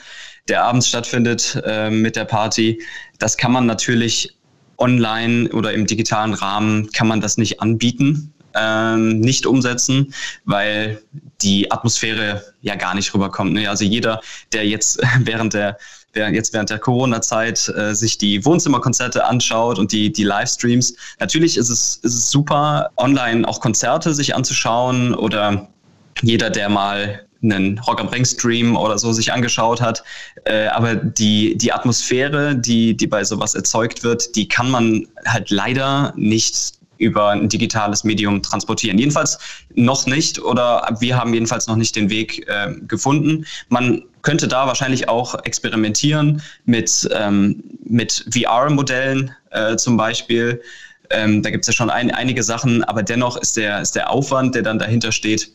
der abends stattfindet äh, mit der Party. Das kann man natürlich online oder im digitalen Rahmen kann man das nicht anbieten ähm, nicht umsetzen, weil die Atmosphäre ja gar nicht rüberkommt. Ne? Also jeder, der jetzt während der jetzt während der Corona-Zeit äh, sich die Wohnzimmerkonzerte anschaut und die, die Livestreams. Natürlich ist es, ist es super, online auch Konzerte sich anzuschauen oder jeder, der mal einen Rock am Ring Stream oder so sich angeschaut hat. Äh, aber die, die Atmosphäre, die, die bei sowas erzeugt wird, die kann man halt leider nicht über ein digitales Medium transportieren. Jedenfalls noch nicht oder wir haben jedenfalls noch nicht den Weg äh, gefunden. Man könnte da wahrscheinlich auch experimentieren mit, ähm, mit VR-Modellen äh, zum Beispiel. Ähm, da gibt es ja schon ein, einige Sachen, aber dennoch ist der, ist der Aufwand, der dann dahinter steht,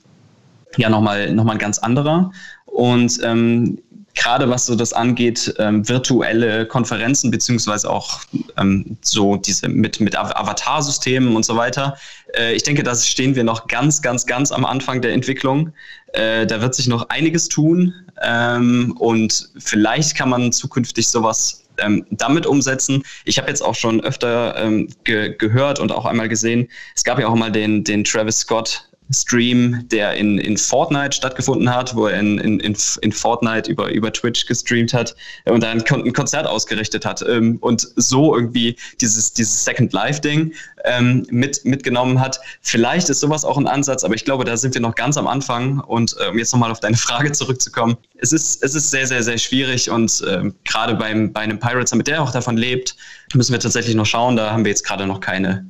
ja nochmal noch mal ein ganz anderer. Und ähm, gerade was so das angeht, ähm, virtuelle Konferenzen beziehungsweise auch ähm, so diese mit, mit Avatar-Systemen und so weiter. Äh, ich denke, da stehen wir noch ganz, ganz, ganz am Anfang der Entwicklung. Äh, da wird sich noch einiges tun ähm, und vielleicht kann man zukünftig sowas ähm, damit umsetzen. Ich habe jetzt auch schon öfter ähm, ge gehört und auch einmal gesehen, es gab ja auch mal den, den Travis Scott Stream, der in, in Fortnite stattgefunden hat, wo er in, in, in Fortnite über, über Twitch gestreamt hat und dann ein Konzert ausgerichtet hat ähm, und so irgendwie dieses, dieses Second Life-Ding ähm, mit, mitgenommen hat. Vielleicht ist sowas auch ein Ansatz, aber ich glaube, da sind wir noch ganz am Anfang. Und äh, um jetzt nochmal auf deine Frage zurückzukommen, es ist, es ist sehr, sehr, sehr schwierig und äh, gerade bei einem Pirate Summit, der auch davon lebt, müssen wir tatsächlich noch schauen. Da haben wir jetzt gerade noch keine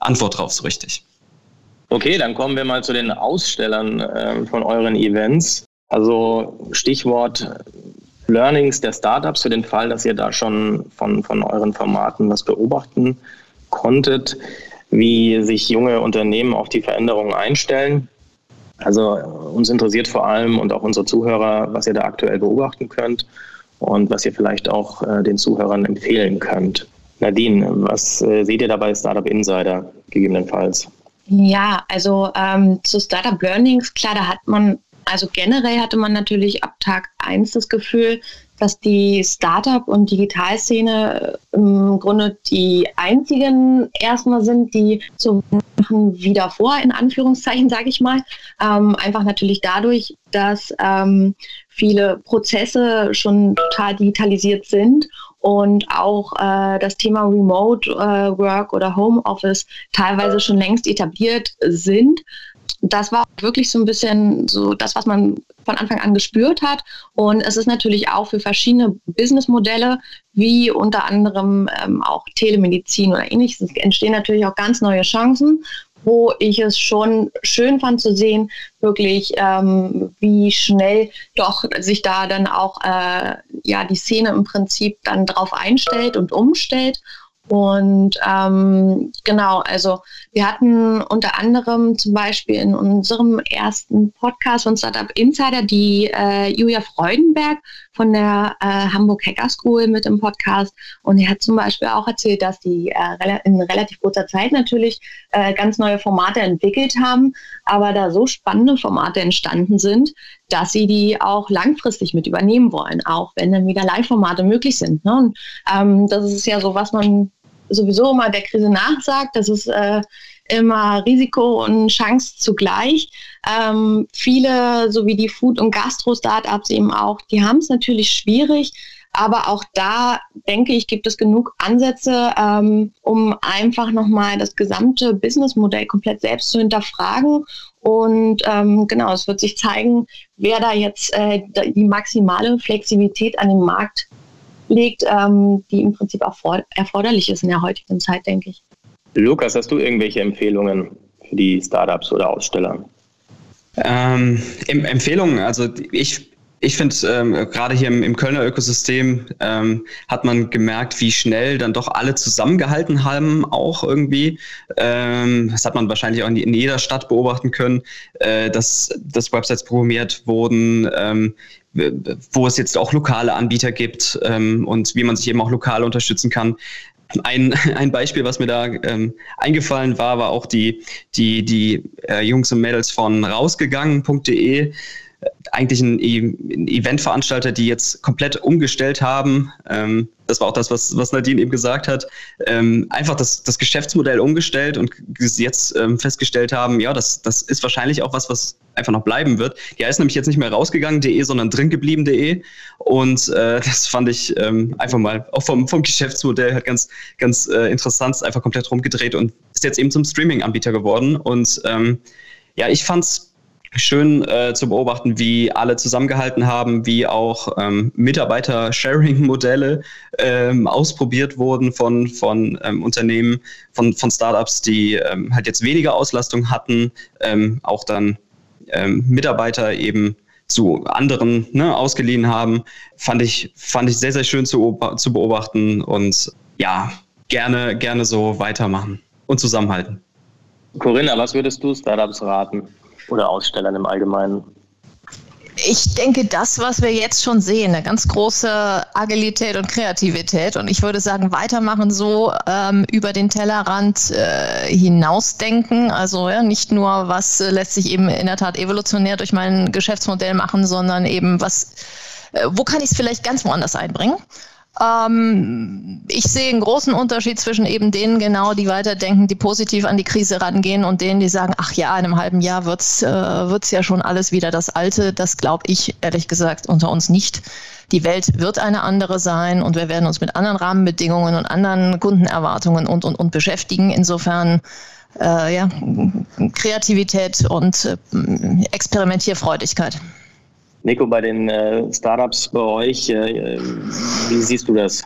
Antwort drauf so richtig. Okay, dann kommen wir mal zu den Ausstellern äh, von euren Events. Also Stichwort Learnings der Startups für den Fall, dass ihr da schon von, von euren Formaten was beobachten konntet, wie sich junge Unternehmen auf die Veränderungen einstellen. Also uns interessiert vor allem und auch unsere Zuhörer, was ihr da aktuell beobachten könnt und was ihr vielleicht auch äh, den Zuhörern empfehlen könnt. Nadine, was äh, seht ihr dabei Startup Insider gegebenenfalls? Ja, also ähm, zu Startup Learnings, klar, da hat man, also generell hatte man natürlich ab Tag 1 das Gefühl, dass die Startup- und Digitalszene äh, im Grunde die einzigen erstmal sind, die so machen wie davor, in Anführungszeichen, sage ich mal. Ähm, einfach natürlich dadurch, dass ähm, viele Prozesse schon total digitalisiert sind und auch äh, das Thema Remote äh, Work oder Homeoffice teilweise schon längst etabliert sind. das war wirklich so ein bisschen so das, was man von Anfang an gespürt hat. Und es ist natürlich auch für verschiedene Businessmodelle, wie unter anderem ähm, auch Telemedizin oder ähnliches, entstehen natürlich auch ganz neue Chancen wo ich es schon schön fand zu sehen, wirklich ähm, wie schnell doch sich da dann auch äh, ja die Szene im Prinzip dann drauf einstellt und umstellt. Und ähm, genau, also wir hatten unter anderem zum Beispiel in unserem ersten Podcast von Startup Insider die äh, Julia Freudenberg von der äh, Hamburg Hacker School mit im Podcast. Und er hat zum Beispiel auch erzählt, dass die äh, in relativ kurzer Zeit natürlich äh, ganz neue Formate entwickelt haben, aber da so spannende Formate entstanden sind, dass sie die auch langfristig mit übernehmen wollen, auch wenn dann wieder Live-Formate möglich sind. Ne? Und ähm, das ist ja so, was man sowieso immer der Krise nachsagt. Das ist äh, immer Risiko und Chance zugleich. Ähm, viele, so wie die Food- und Gastro-Startups eben auch, die haben es natürlich schwierig. Aber auch da, denke ich, gibt es genug Ansätze, ähm, um einfach nochmal das gesamte Businessmodell komplett selbst zu hinterfragen. Und ähm, genau, es wird sich zeigen, wer da jetzt äh, die maximale Flexibilität an den Markt legt, ähm, die im Prinzip auch erforderlich ist in der heutigen Zeit, denke ich. Lukas, hast du irgendwelche Empfehlungen für die Startups oder Aussteller? Ähm, Empfehlungen, also ich ich finde, ähm, gerade hier im, im, Kölner Ökosystem ähm, hat man gemerkt, wie schnell dann doch alle zusammengehalten haben, auch irgendwie. Ähm, das hat man wahrscheinlich auch in, in jeder Stadt beobachten können, äh, dass, dass Websites programmiert wurden, ähm, wo es jetzt auch lokale Anbieter gibt ähm, und wie man sich eben auch lokal unterstützen kann. Ein, ein Beispiel, was mir da ähm, eingefallen war, war auch die, die, die äh, Jungs und Mädels von rausgegangen.de eigentlich ein, e ein Eventveranstalter, die jetzt komplett umgestellt haben. Ähm, das war auch das, was, was Nadine eben gesagt hat. Ähm, einfach das, das Geschäftsmodell umgestellt und jetzt ähm, festgestellt haben, ja, das, das ist wahrscheinlich auch was, was einfach noch bleiben wird. Die heißt nämlich jetzt nicht mehr rausgegangen.de, sondern dringeblieben.de. Und äh, das fand ich ähm, einfach mal auch vom, vom Geschäftsmodell halt ganz, ganz äh, interessant, einfach komplett rumgedreht und ist jetzt eben zum Streaming-Anbieter geworden. Und ähm, ja, ich fand's schön äh, zu beobachten, wie alle zusammengehalten haben, wie auch ähm, Mitarbeiter-Sharing-Modelle ähm, ausprobiert wurden von, von ähm, Unternehmen, von, von Startups, die ähm, halt jetzt weniger Auslastung hatten, ähm, auch dann ähm, Mitarbeiter eben zu anderen ne, ausgeliehen haben. Fand ich, fand ich sehr, sehr schön zu, zu beobachten und ja, gerne, gerne so weitermachen und zusammenhalten. Corinna, was würdest du Startups raten? Oder Ausstellern im Allgemeinen? Ich denke, das, was wir jetzt schon sehen, eine ganz große Agilität und Kreativität. Und ich würde sagen, weitermachen so ähm, über den Tellerrand äh, hinausdenken. Also ja, nicht nur, was äh, lässt sich eben in der Tat evolutionär durch mein Geschäftsmodell machen, sondern eben, was, äh, wo kann ich es vielleicht ganz woanders einbringen? Ähm, ich sehe einen großen Unterschied zwischen eben denen genau, die weiterdenken, die positiv an die Krise rangehen und denen, die sagen, ach ja, in einem halben Jahr wird's äh, wird's ja schon alles wieder das Alte. Das glaube ich ehrlich gesagt unter uns nicht. Die Welt wird eine andere sein und wir werden uns mit anderen Rahmenbedingungen und anderen Kundenerwartungen und, und, und beschäftigen. Insofern äh, ja, Kreativität und äh, Experimentierfreudigkeit. Nico, bei den äh, Startups bei euch, äh, wie siehst du das?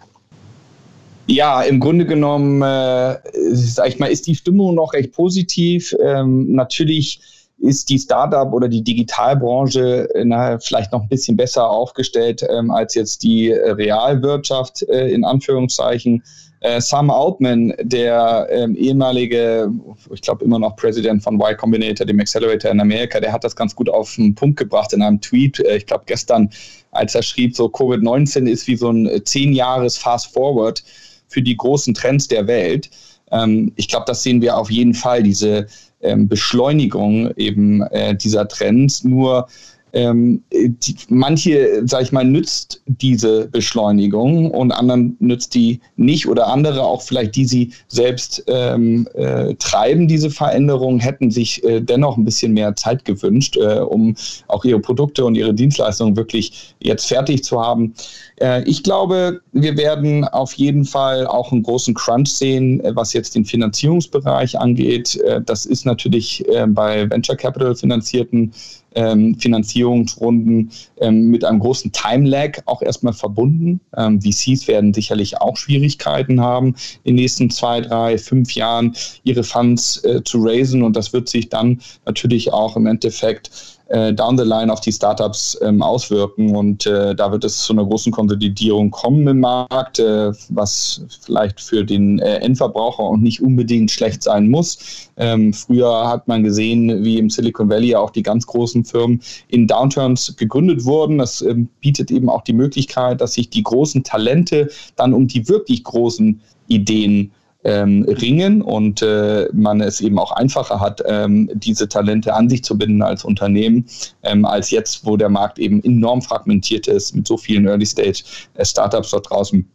Ja, im Grunde genommen, äh, sag ich mal, ist die Stimmung noch recht positiv. Ähm, natürlich ist die Startup oder die Digitalbranche na, vielleicht noch ein bisschen besser aufgestellt ähm, als jetzt die Realwirtschaft äh, in Anführungszeichen. Äh, Sam Altman, der ähm, ehemalige, ich glaube immer noch Präsident von Y Combinator, dem Accelerator in Amerika, der hat das ganz gut auf den Punkt gebracht in einem Tweet, äh, ich glaube gestern, als er schrieb, so Covid-19 ist wie so ein äh, zehn Jahres Fast Forward für die großen Trends der Welt. Ähm, ich glaube, das sehen wir auf jeden Fall, diese ähm, Beschleunigung eben äh, dieser Trends. Nur ähm, die, manche, sag ich mal, nützt diese Beschleunigung und anderen nützt die nicht oder andere, auch vielleicht die sie selbst ähm, äh, treiben, diese Veränderung, hätten sich äh, dennoch ein bisschen mehr Zeit gewünscht, äh, um auch ihre Produkte und ihre Dienstleistungen wirklich jetzt fertig zu haben. Äh, ich glaube, wir werden auf jeden Fall auch einen großen Crunch sehen, äh, was jetzt den Finanzierungsbereich angeht. Äh, das ist natürlich bei Venture Capital finanzierten ähm, Finanzierungsrunden ähm, mit einem großen Time-Lag auch erstmal verbunden. Ähm, VCs werden sicherlich auch Schwierigkeiten haben, in den nächsten zwei, drei, fünf Jahren ihre Funds äh, zu raisen und das wird sich dann natürlich auch im Endeffekt äh, down the line auf die Startups ähm, auswirken. Und äh, da wird es zu einer großen Konsolidierung kommen im Markt, äh, was vielleicht für den äh, Endverbraucher auch nicht unbedingt schlecht sein muss. Ähm, früher hat man gesehen, wie im Silicon Valley auch die ganz großen Firmen in Downturns gegründet wurden. Das ähm, bietet eben auch die Möglichkeit, dass sich die großen Talente dann um die wirklich großen Ideen ähm, ringen und äh, man es eben auch einfacher hat, ähm, diese Talente an sich zu binden als Unternehmen, ähm, als jetzt, wo der Markt eben enorm fragmentiert ist mit so vielen Early-Stage-Startups dort draußen.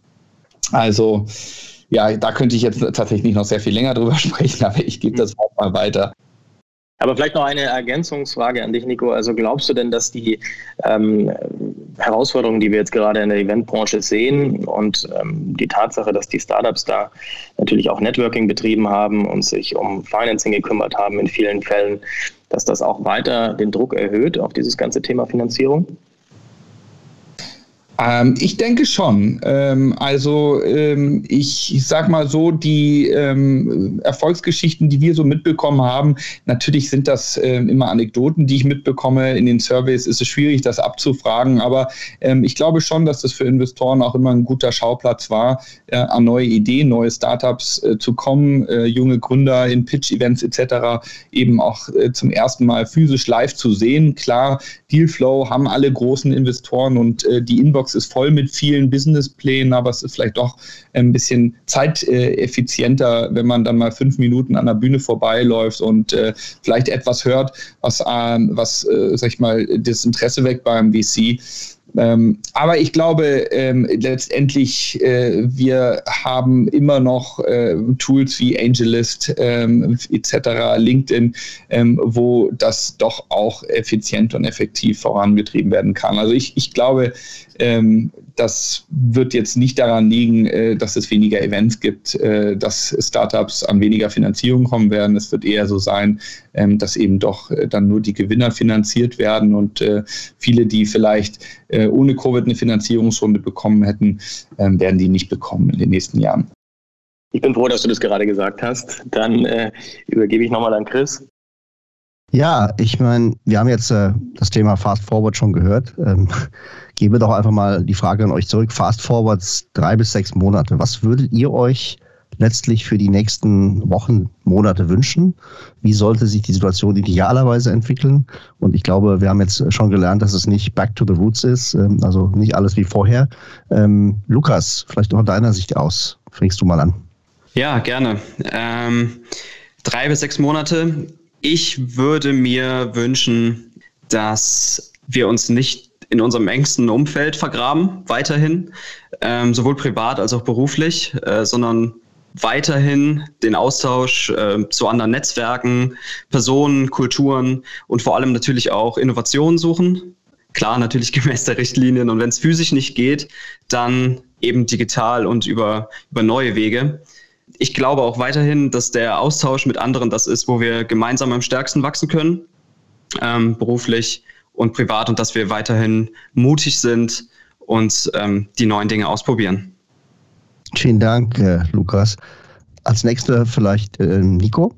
Also ja, da könnte ich jetzt tatsächlich noch sehr viel länger drüber sprechen, aber ich gebe das auch mal weiter. Aber vielleicht noch eine Ergänzungsfrage an dich, Nico. Also glaubst du denn, dass die ähm, Herausforderungen, die wir jetzt gerade in der Eventbranche sehen und ähm, die Tatsache, dass die Startups da natürlich auch Networking betrieben haben und sich um Financing gekümmert haben in vielen Fällen, dass das auch weiter den Druck erhöht auf dieses ganze Thema Finanzierung? Ähm, ich denke schon. Ähm, also ähm, ich, ich sag mal so, die ähm, Erfolgsgeschichten, die wir so mitbekommen haben, natürlich sind das ähm, immer Anekdoten, die ich mitbekomme. In den Surveys ist es schwierig, das abzufragen, aber ähm, ich glaube schon, dass das für Investoren auch immer ein guter Schauplatz war, äh, an neue Ideen, neue Startups äh, zu kommen, äh, junge Gründer in Pitch-Events etc. eben auch äh, zum ersten Mal physisch live zu sehen. Klar, Dealflow haben alle großen Investoren und äh, die Inbox ist voll mit vielen Businessplänen, aber es ist vielleicht doch ein bisschen zeiteffizienter, wenn man dann mal fünf Minuten an der Bühne vorbeiläuft und äh, vielleicht etwas hört, was, ähm, was äh, sag ich mal, das Interesse weckt beim VC. Ähm, aber ich glaube, ähm, letztendlich, äh, wir haben immer noch äh, Tools wie AngelList ähm, etc., LinkedIn, ähm, wo das doch auch effizient und effektiv vorangetrieben werden kann. Also ich, ich glaube, ähm, das wird jetzt nicht daran liegen, äh, dass es weniger Events gibt, äh, dass Startups an weniger Finanzierung kommen werden. Es wird eher so sein, ähm, dass eben doch äh, dann nur die Gewinner finanziert werden und äh, viele, die vielleicht äh, ohne Covid eine Finanzierungsrunde bekommen hätten, ähm, werden die nicht bekommen in den nächsten Jahren. Ich bin froh, dass du das gerade gesagt hast. Dann äh, übergebe ich nochmal an Chris. Ja, ich meine, wir haben jetzt äh, das Thema Fast Forward schon gehört. Ähm, gebe doch einfach mal die Frage an euch zurück. Fast Forwards drei bis sechs Monate. Was würdet ihr euch letztlich für die nächsten Wochen, Monate wünschen? Wie sollte sich die Situation idealerweise entwickeln? Und ich glaube, wir haben jetzt schon gelernt, dass es nicht back to the roots ist, ähm, also nicht alles wie vorher. Ähm, Lukas, vielleicht noch deiner Sicht aus. Fängst du mal an. Ja, gerne. Ähm, drei bis sechs Monate. Ich würde mir wünschen, dass wir uns nicht in unserem engsten Umfeld vergraben, weiterhin, ähm, sowohl privat als auch beruflich, äh, sondern weiterhin den Austausch äh, zu anderen Netzwerken, Personen, Kulturen und vor allem natürlich auch Innovationen suchen. Klar, natürlich gemäß der Richtlinien und wenn es physisch nicht geht, dann eben digital und über, über neue Wege. Ich glaube auch weiterhin, dass der Austausch mit anderen das ist, wo wir gemeinsam am stärksten wachsen können, ähm, beruflich und privat und dass wir weiterhin mutig sind und ähm, die neuen Dinge ausprobieren. Vielen Dank, äh, Lukas. Als nächster vielleicht äh, Nico.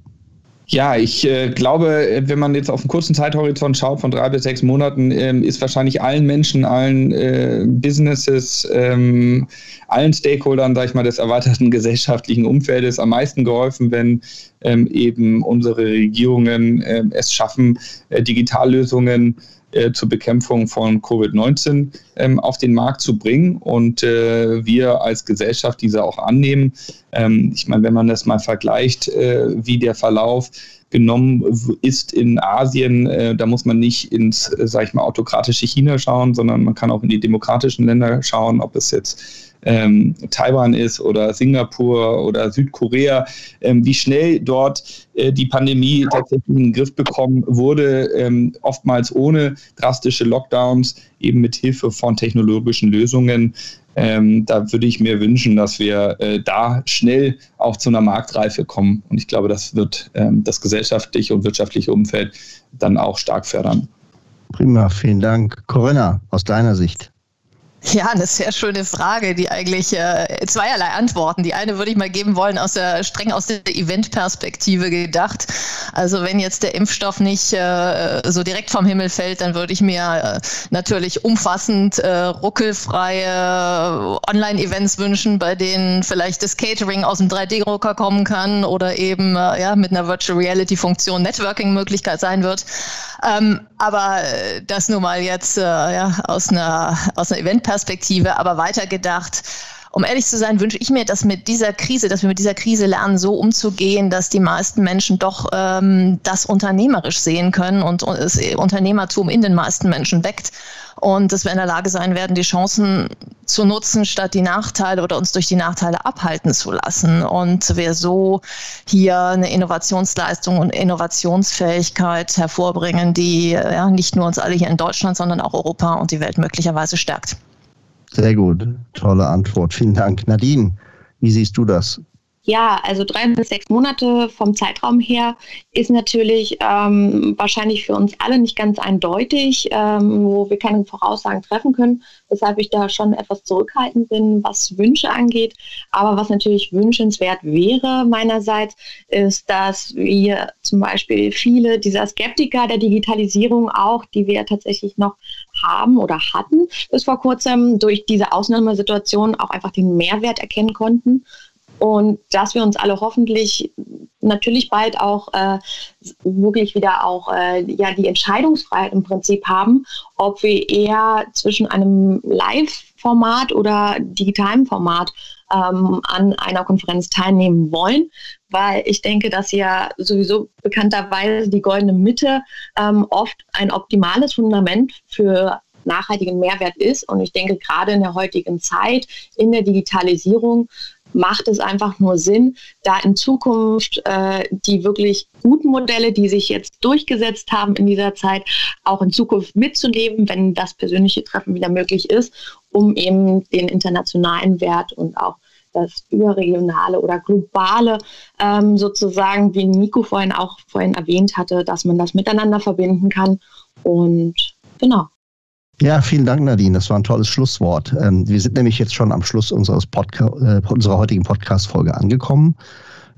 Ja, ich äh, glaube, wenn man jetzt auf einen kurzen Zeithorizont schaut von drei bis sechs Monaten, ähm, ist wahrscheinlich allen Menschen, allen äh, Businesses, ähm, allen Stakeholdern, sag ich mal, des erweiterten gesellschaftlichen Umfeldes am meisten geholfen, wenn ähm, eben unsere Regierungen äh, es schaffen, äh, Digitallösungen äh, zur Bekämpfung von Covid-19 ähm, auf den Markt zu bringen und äh, wir als Gesellschaft diese auch annehmen. Ähm, ich meine, wenn man das mal vergleicht, äh, wie der Verlauf genommen ist in Asien. Äh, da muss man nicht ins, äh, sag ich mal, autokratische China schauen, sondern man kann auch in die demokratischen Länder schauen, ob es jetzt ähm, Taiwan ist oder Singapur oder Südkorea, ähm, wie schnell dort äh, die Pandemie tatsächlich in den Griff bekommen wurde, ähm, oftmals ohne drastische Lockdowns, eben mit Hilfe von technologischen Lösungen. Ähm, da würde ich mir wünschen, dass wir äh, da schnell auch zu einer Marktreife kommen. Und ich glaube, das wird ähm, das gesellschaftliche und wirtschaftliche Umfeld dann auch stark fördern. Prima, vielen Dank. Corinna, aus deiner Sicht. Ja, eine sehr schöne Frage, die eigentlich äh, zweierlei Antworten. Die eine würde ich mal geben wollen, aus der, streng aus der Eventperspektive gedacht. Also wenn jetzt der Impfstoff nicht äh, so direkt vom Himmel fällt, dann würde ich mir äh, natürlich umfassend äh, ruckelfreie Online-Events wünschen, bei denen vielleicht das Catering aus dem 3D-Drucker kommen kann oder eben äh, ja, mit einer Virtual Reality-Funktion Networking-Möglichkeit sein wird. Ähm, aber äh, das nur mal jetzt äh, ja, aus einer, aus einer Eventperspektive, aber weitergedacht. Um ehrlich zu sein, wünsche ich mir, dass mit dieser Krise, dass wir mit dieser Krise lernen, so umzugehen, dass die meisten Menschen doch ähm, das unternehmerisch sehen können und das Unternehmertum in den meisten Menschen weckt und dass wir in der Lage sein werden, die Chancen zu nutzen, statt die Nachteile oder uns durch die Nachteile abhalten zu lassen. Und wir so hier eine Innovationsleistung und Innovationsfähigkeit hervorbringen, die ja, nicht nur uns alle hier in Deutschland, sondern auch Europa und die Welt möglicherweise stärkt. Sehr gut, tolle Antwort. Vielen Dank. Nadine, wie siehst du das? Ja, also drei bis sechs Monate vom Zeitraum her ist natürlich ähm, wahrscheinlich für uns alle nicht ganz eindeutig, ähm, wo wir keine Voraussagen treffen können, weshalb ich da schon etwas zurückhaltend bin, was Wünsche angeht. Aber was natürlich wünschenswert wäre meinerseits, ist, dass wir zum Beispiel viele dieser Skeptiker der Digitalisierung auch, die wir tatsächlich noch haben oder hatten bis vor kurzem, durch diese Ausnahmesituation auch einfach den Mehrwert erkennen konnten. Und dass wir uns alle hoffentlich natürlich bald auch äh, wirklich wieder auch äh, ja die Entscheidungsfreiheit im Prinzip haben, ob wir eher zwischen einem Live-Format oder digitalem Format ähm, an einer Konferenz teilnehmen wollen, weil ich denke, dass ja sowieso bekannterweise die goldene Mitte ähm, oft ein optimales Fundament für nachhaltigen Mehrwert ist. Und ich denke, gerade in der heutigen Zeit, in der Digitalisierung, macht es einfach nur Sinn, da in Zukunft äh, die wirklich guten Modelle, die sich jetzt durchgesetzt haben in dieser Zeit, auch in Zukunft mitzunehmen, wenn das persönliche Treffen wieder möglich ist, um eben den internationalen Wert und auch das überregionale oder globale ähm, sozusagen, wie Nico vorhin auch vorhin erwähnt hatte, dass man das miteinander verbinden kann. Und genau. Ja, vielen Dank, Nadine. Das war ein tolles Schlusswort. Ähm, wir sind nämlich jetzt schon am Schluss unseres Podca äh, unserer heutigen Podcast-Folge angekommen.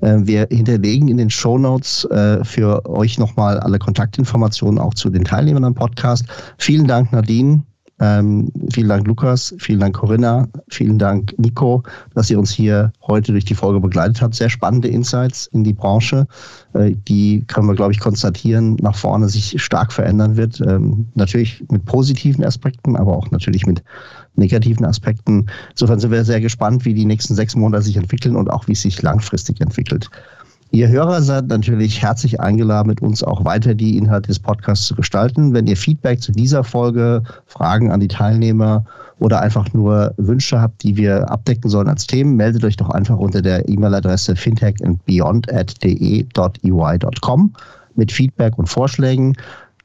Äh, wir hinterlegen in den Show Notes äh, für euch nochmal alle Kontaktinformationen auch zu den Teilnehmern am Podcast. Vielen Dank, Nadine. Ähm, vielen Dank, Lukas. Vielen Dank, Corinna. Vielen Dank, Nico, dass ihr uns hier heute durch die Folge begleitet habt. Sehr spannende Insights in die Branche, äh, die können wir, glaube ich, konstatieren, nach vorne sich stark verändern wird. Ähm, natürlich mit positiven Aspekten, aber auch natürlich mit negativen Aspekten. Insofern sind wir sehr gespannt, wie die nächsten sechs Monate sich entwickeln und auch wie es sich langfristig entwickelt. Ihr Hörer seid natürlich herzlich eingeladen, mit uns auch weiter die Inhalte des Podcasts zu gestalten. Wenn ihr Feedback zu dieser Folge, Fragen an die Teilnehmer oder einfach nur Wünsche habt, die wir abdecken sollen als Themen, meldet euch doch einfach unter der E-Mail-Adresse fintechandbeyond.de.ey.com mit Feedback und Vorschlägen.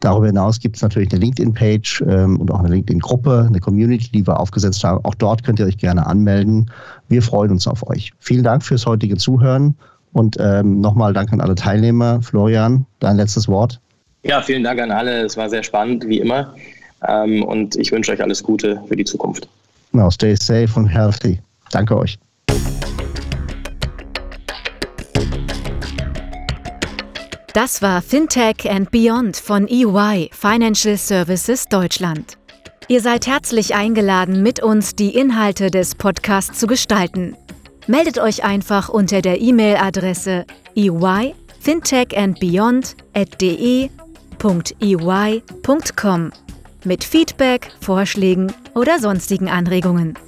Darüber hinaus gibt es natürlich eine LinkedIn-Page ähm, und auch eine LinkedIn-Gruppe, eine Community, die wir aufgesetzt haben. Auch dort könnt ihr euch gerne anmelden. Wir freuen uns auf euch. Vielen Dank fürs heutige Zuhören und ähm, nochmal Dank an alle Teilnehmer. Florian, dein letztes Wort. Ja, vielen Dank an alle. Es war sehr spannend, wie immer. Ähm, und ich wünsche euch alles Gute für die Zukunft. Genau, stay safe und healthy. Danke euch. Das war Fintech and Beyond von EY Financial Services Deutschland. Ihr seid herzlich eingeladen, mit uns die Inhalte des Podcasts zu gestalten. Meldet euch einfach unter der E-Mail-Adresse eyfintechandbeyond.de.ey.com mit Feedback, Vorschlägen oder sonstigen Anregungen.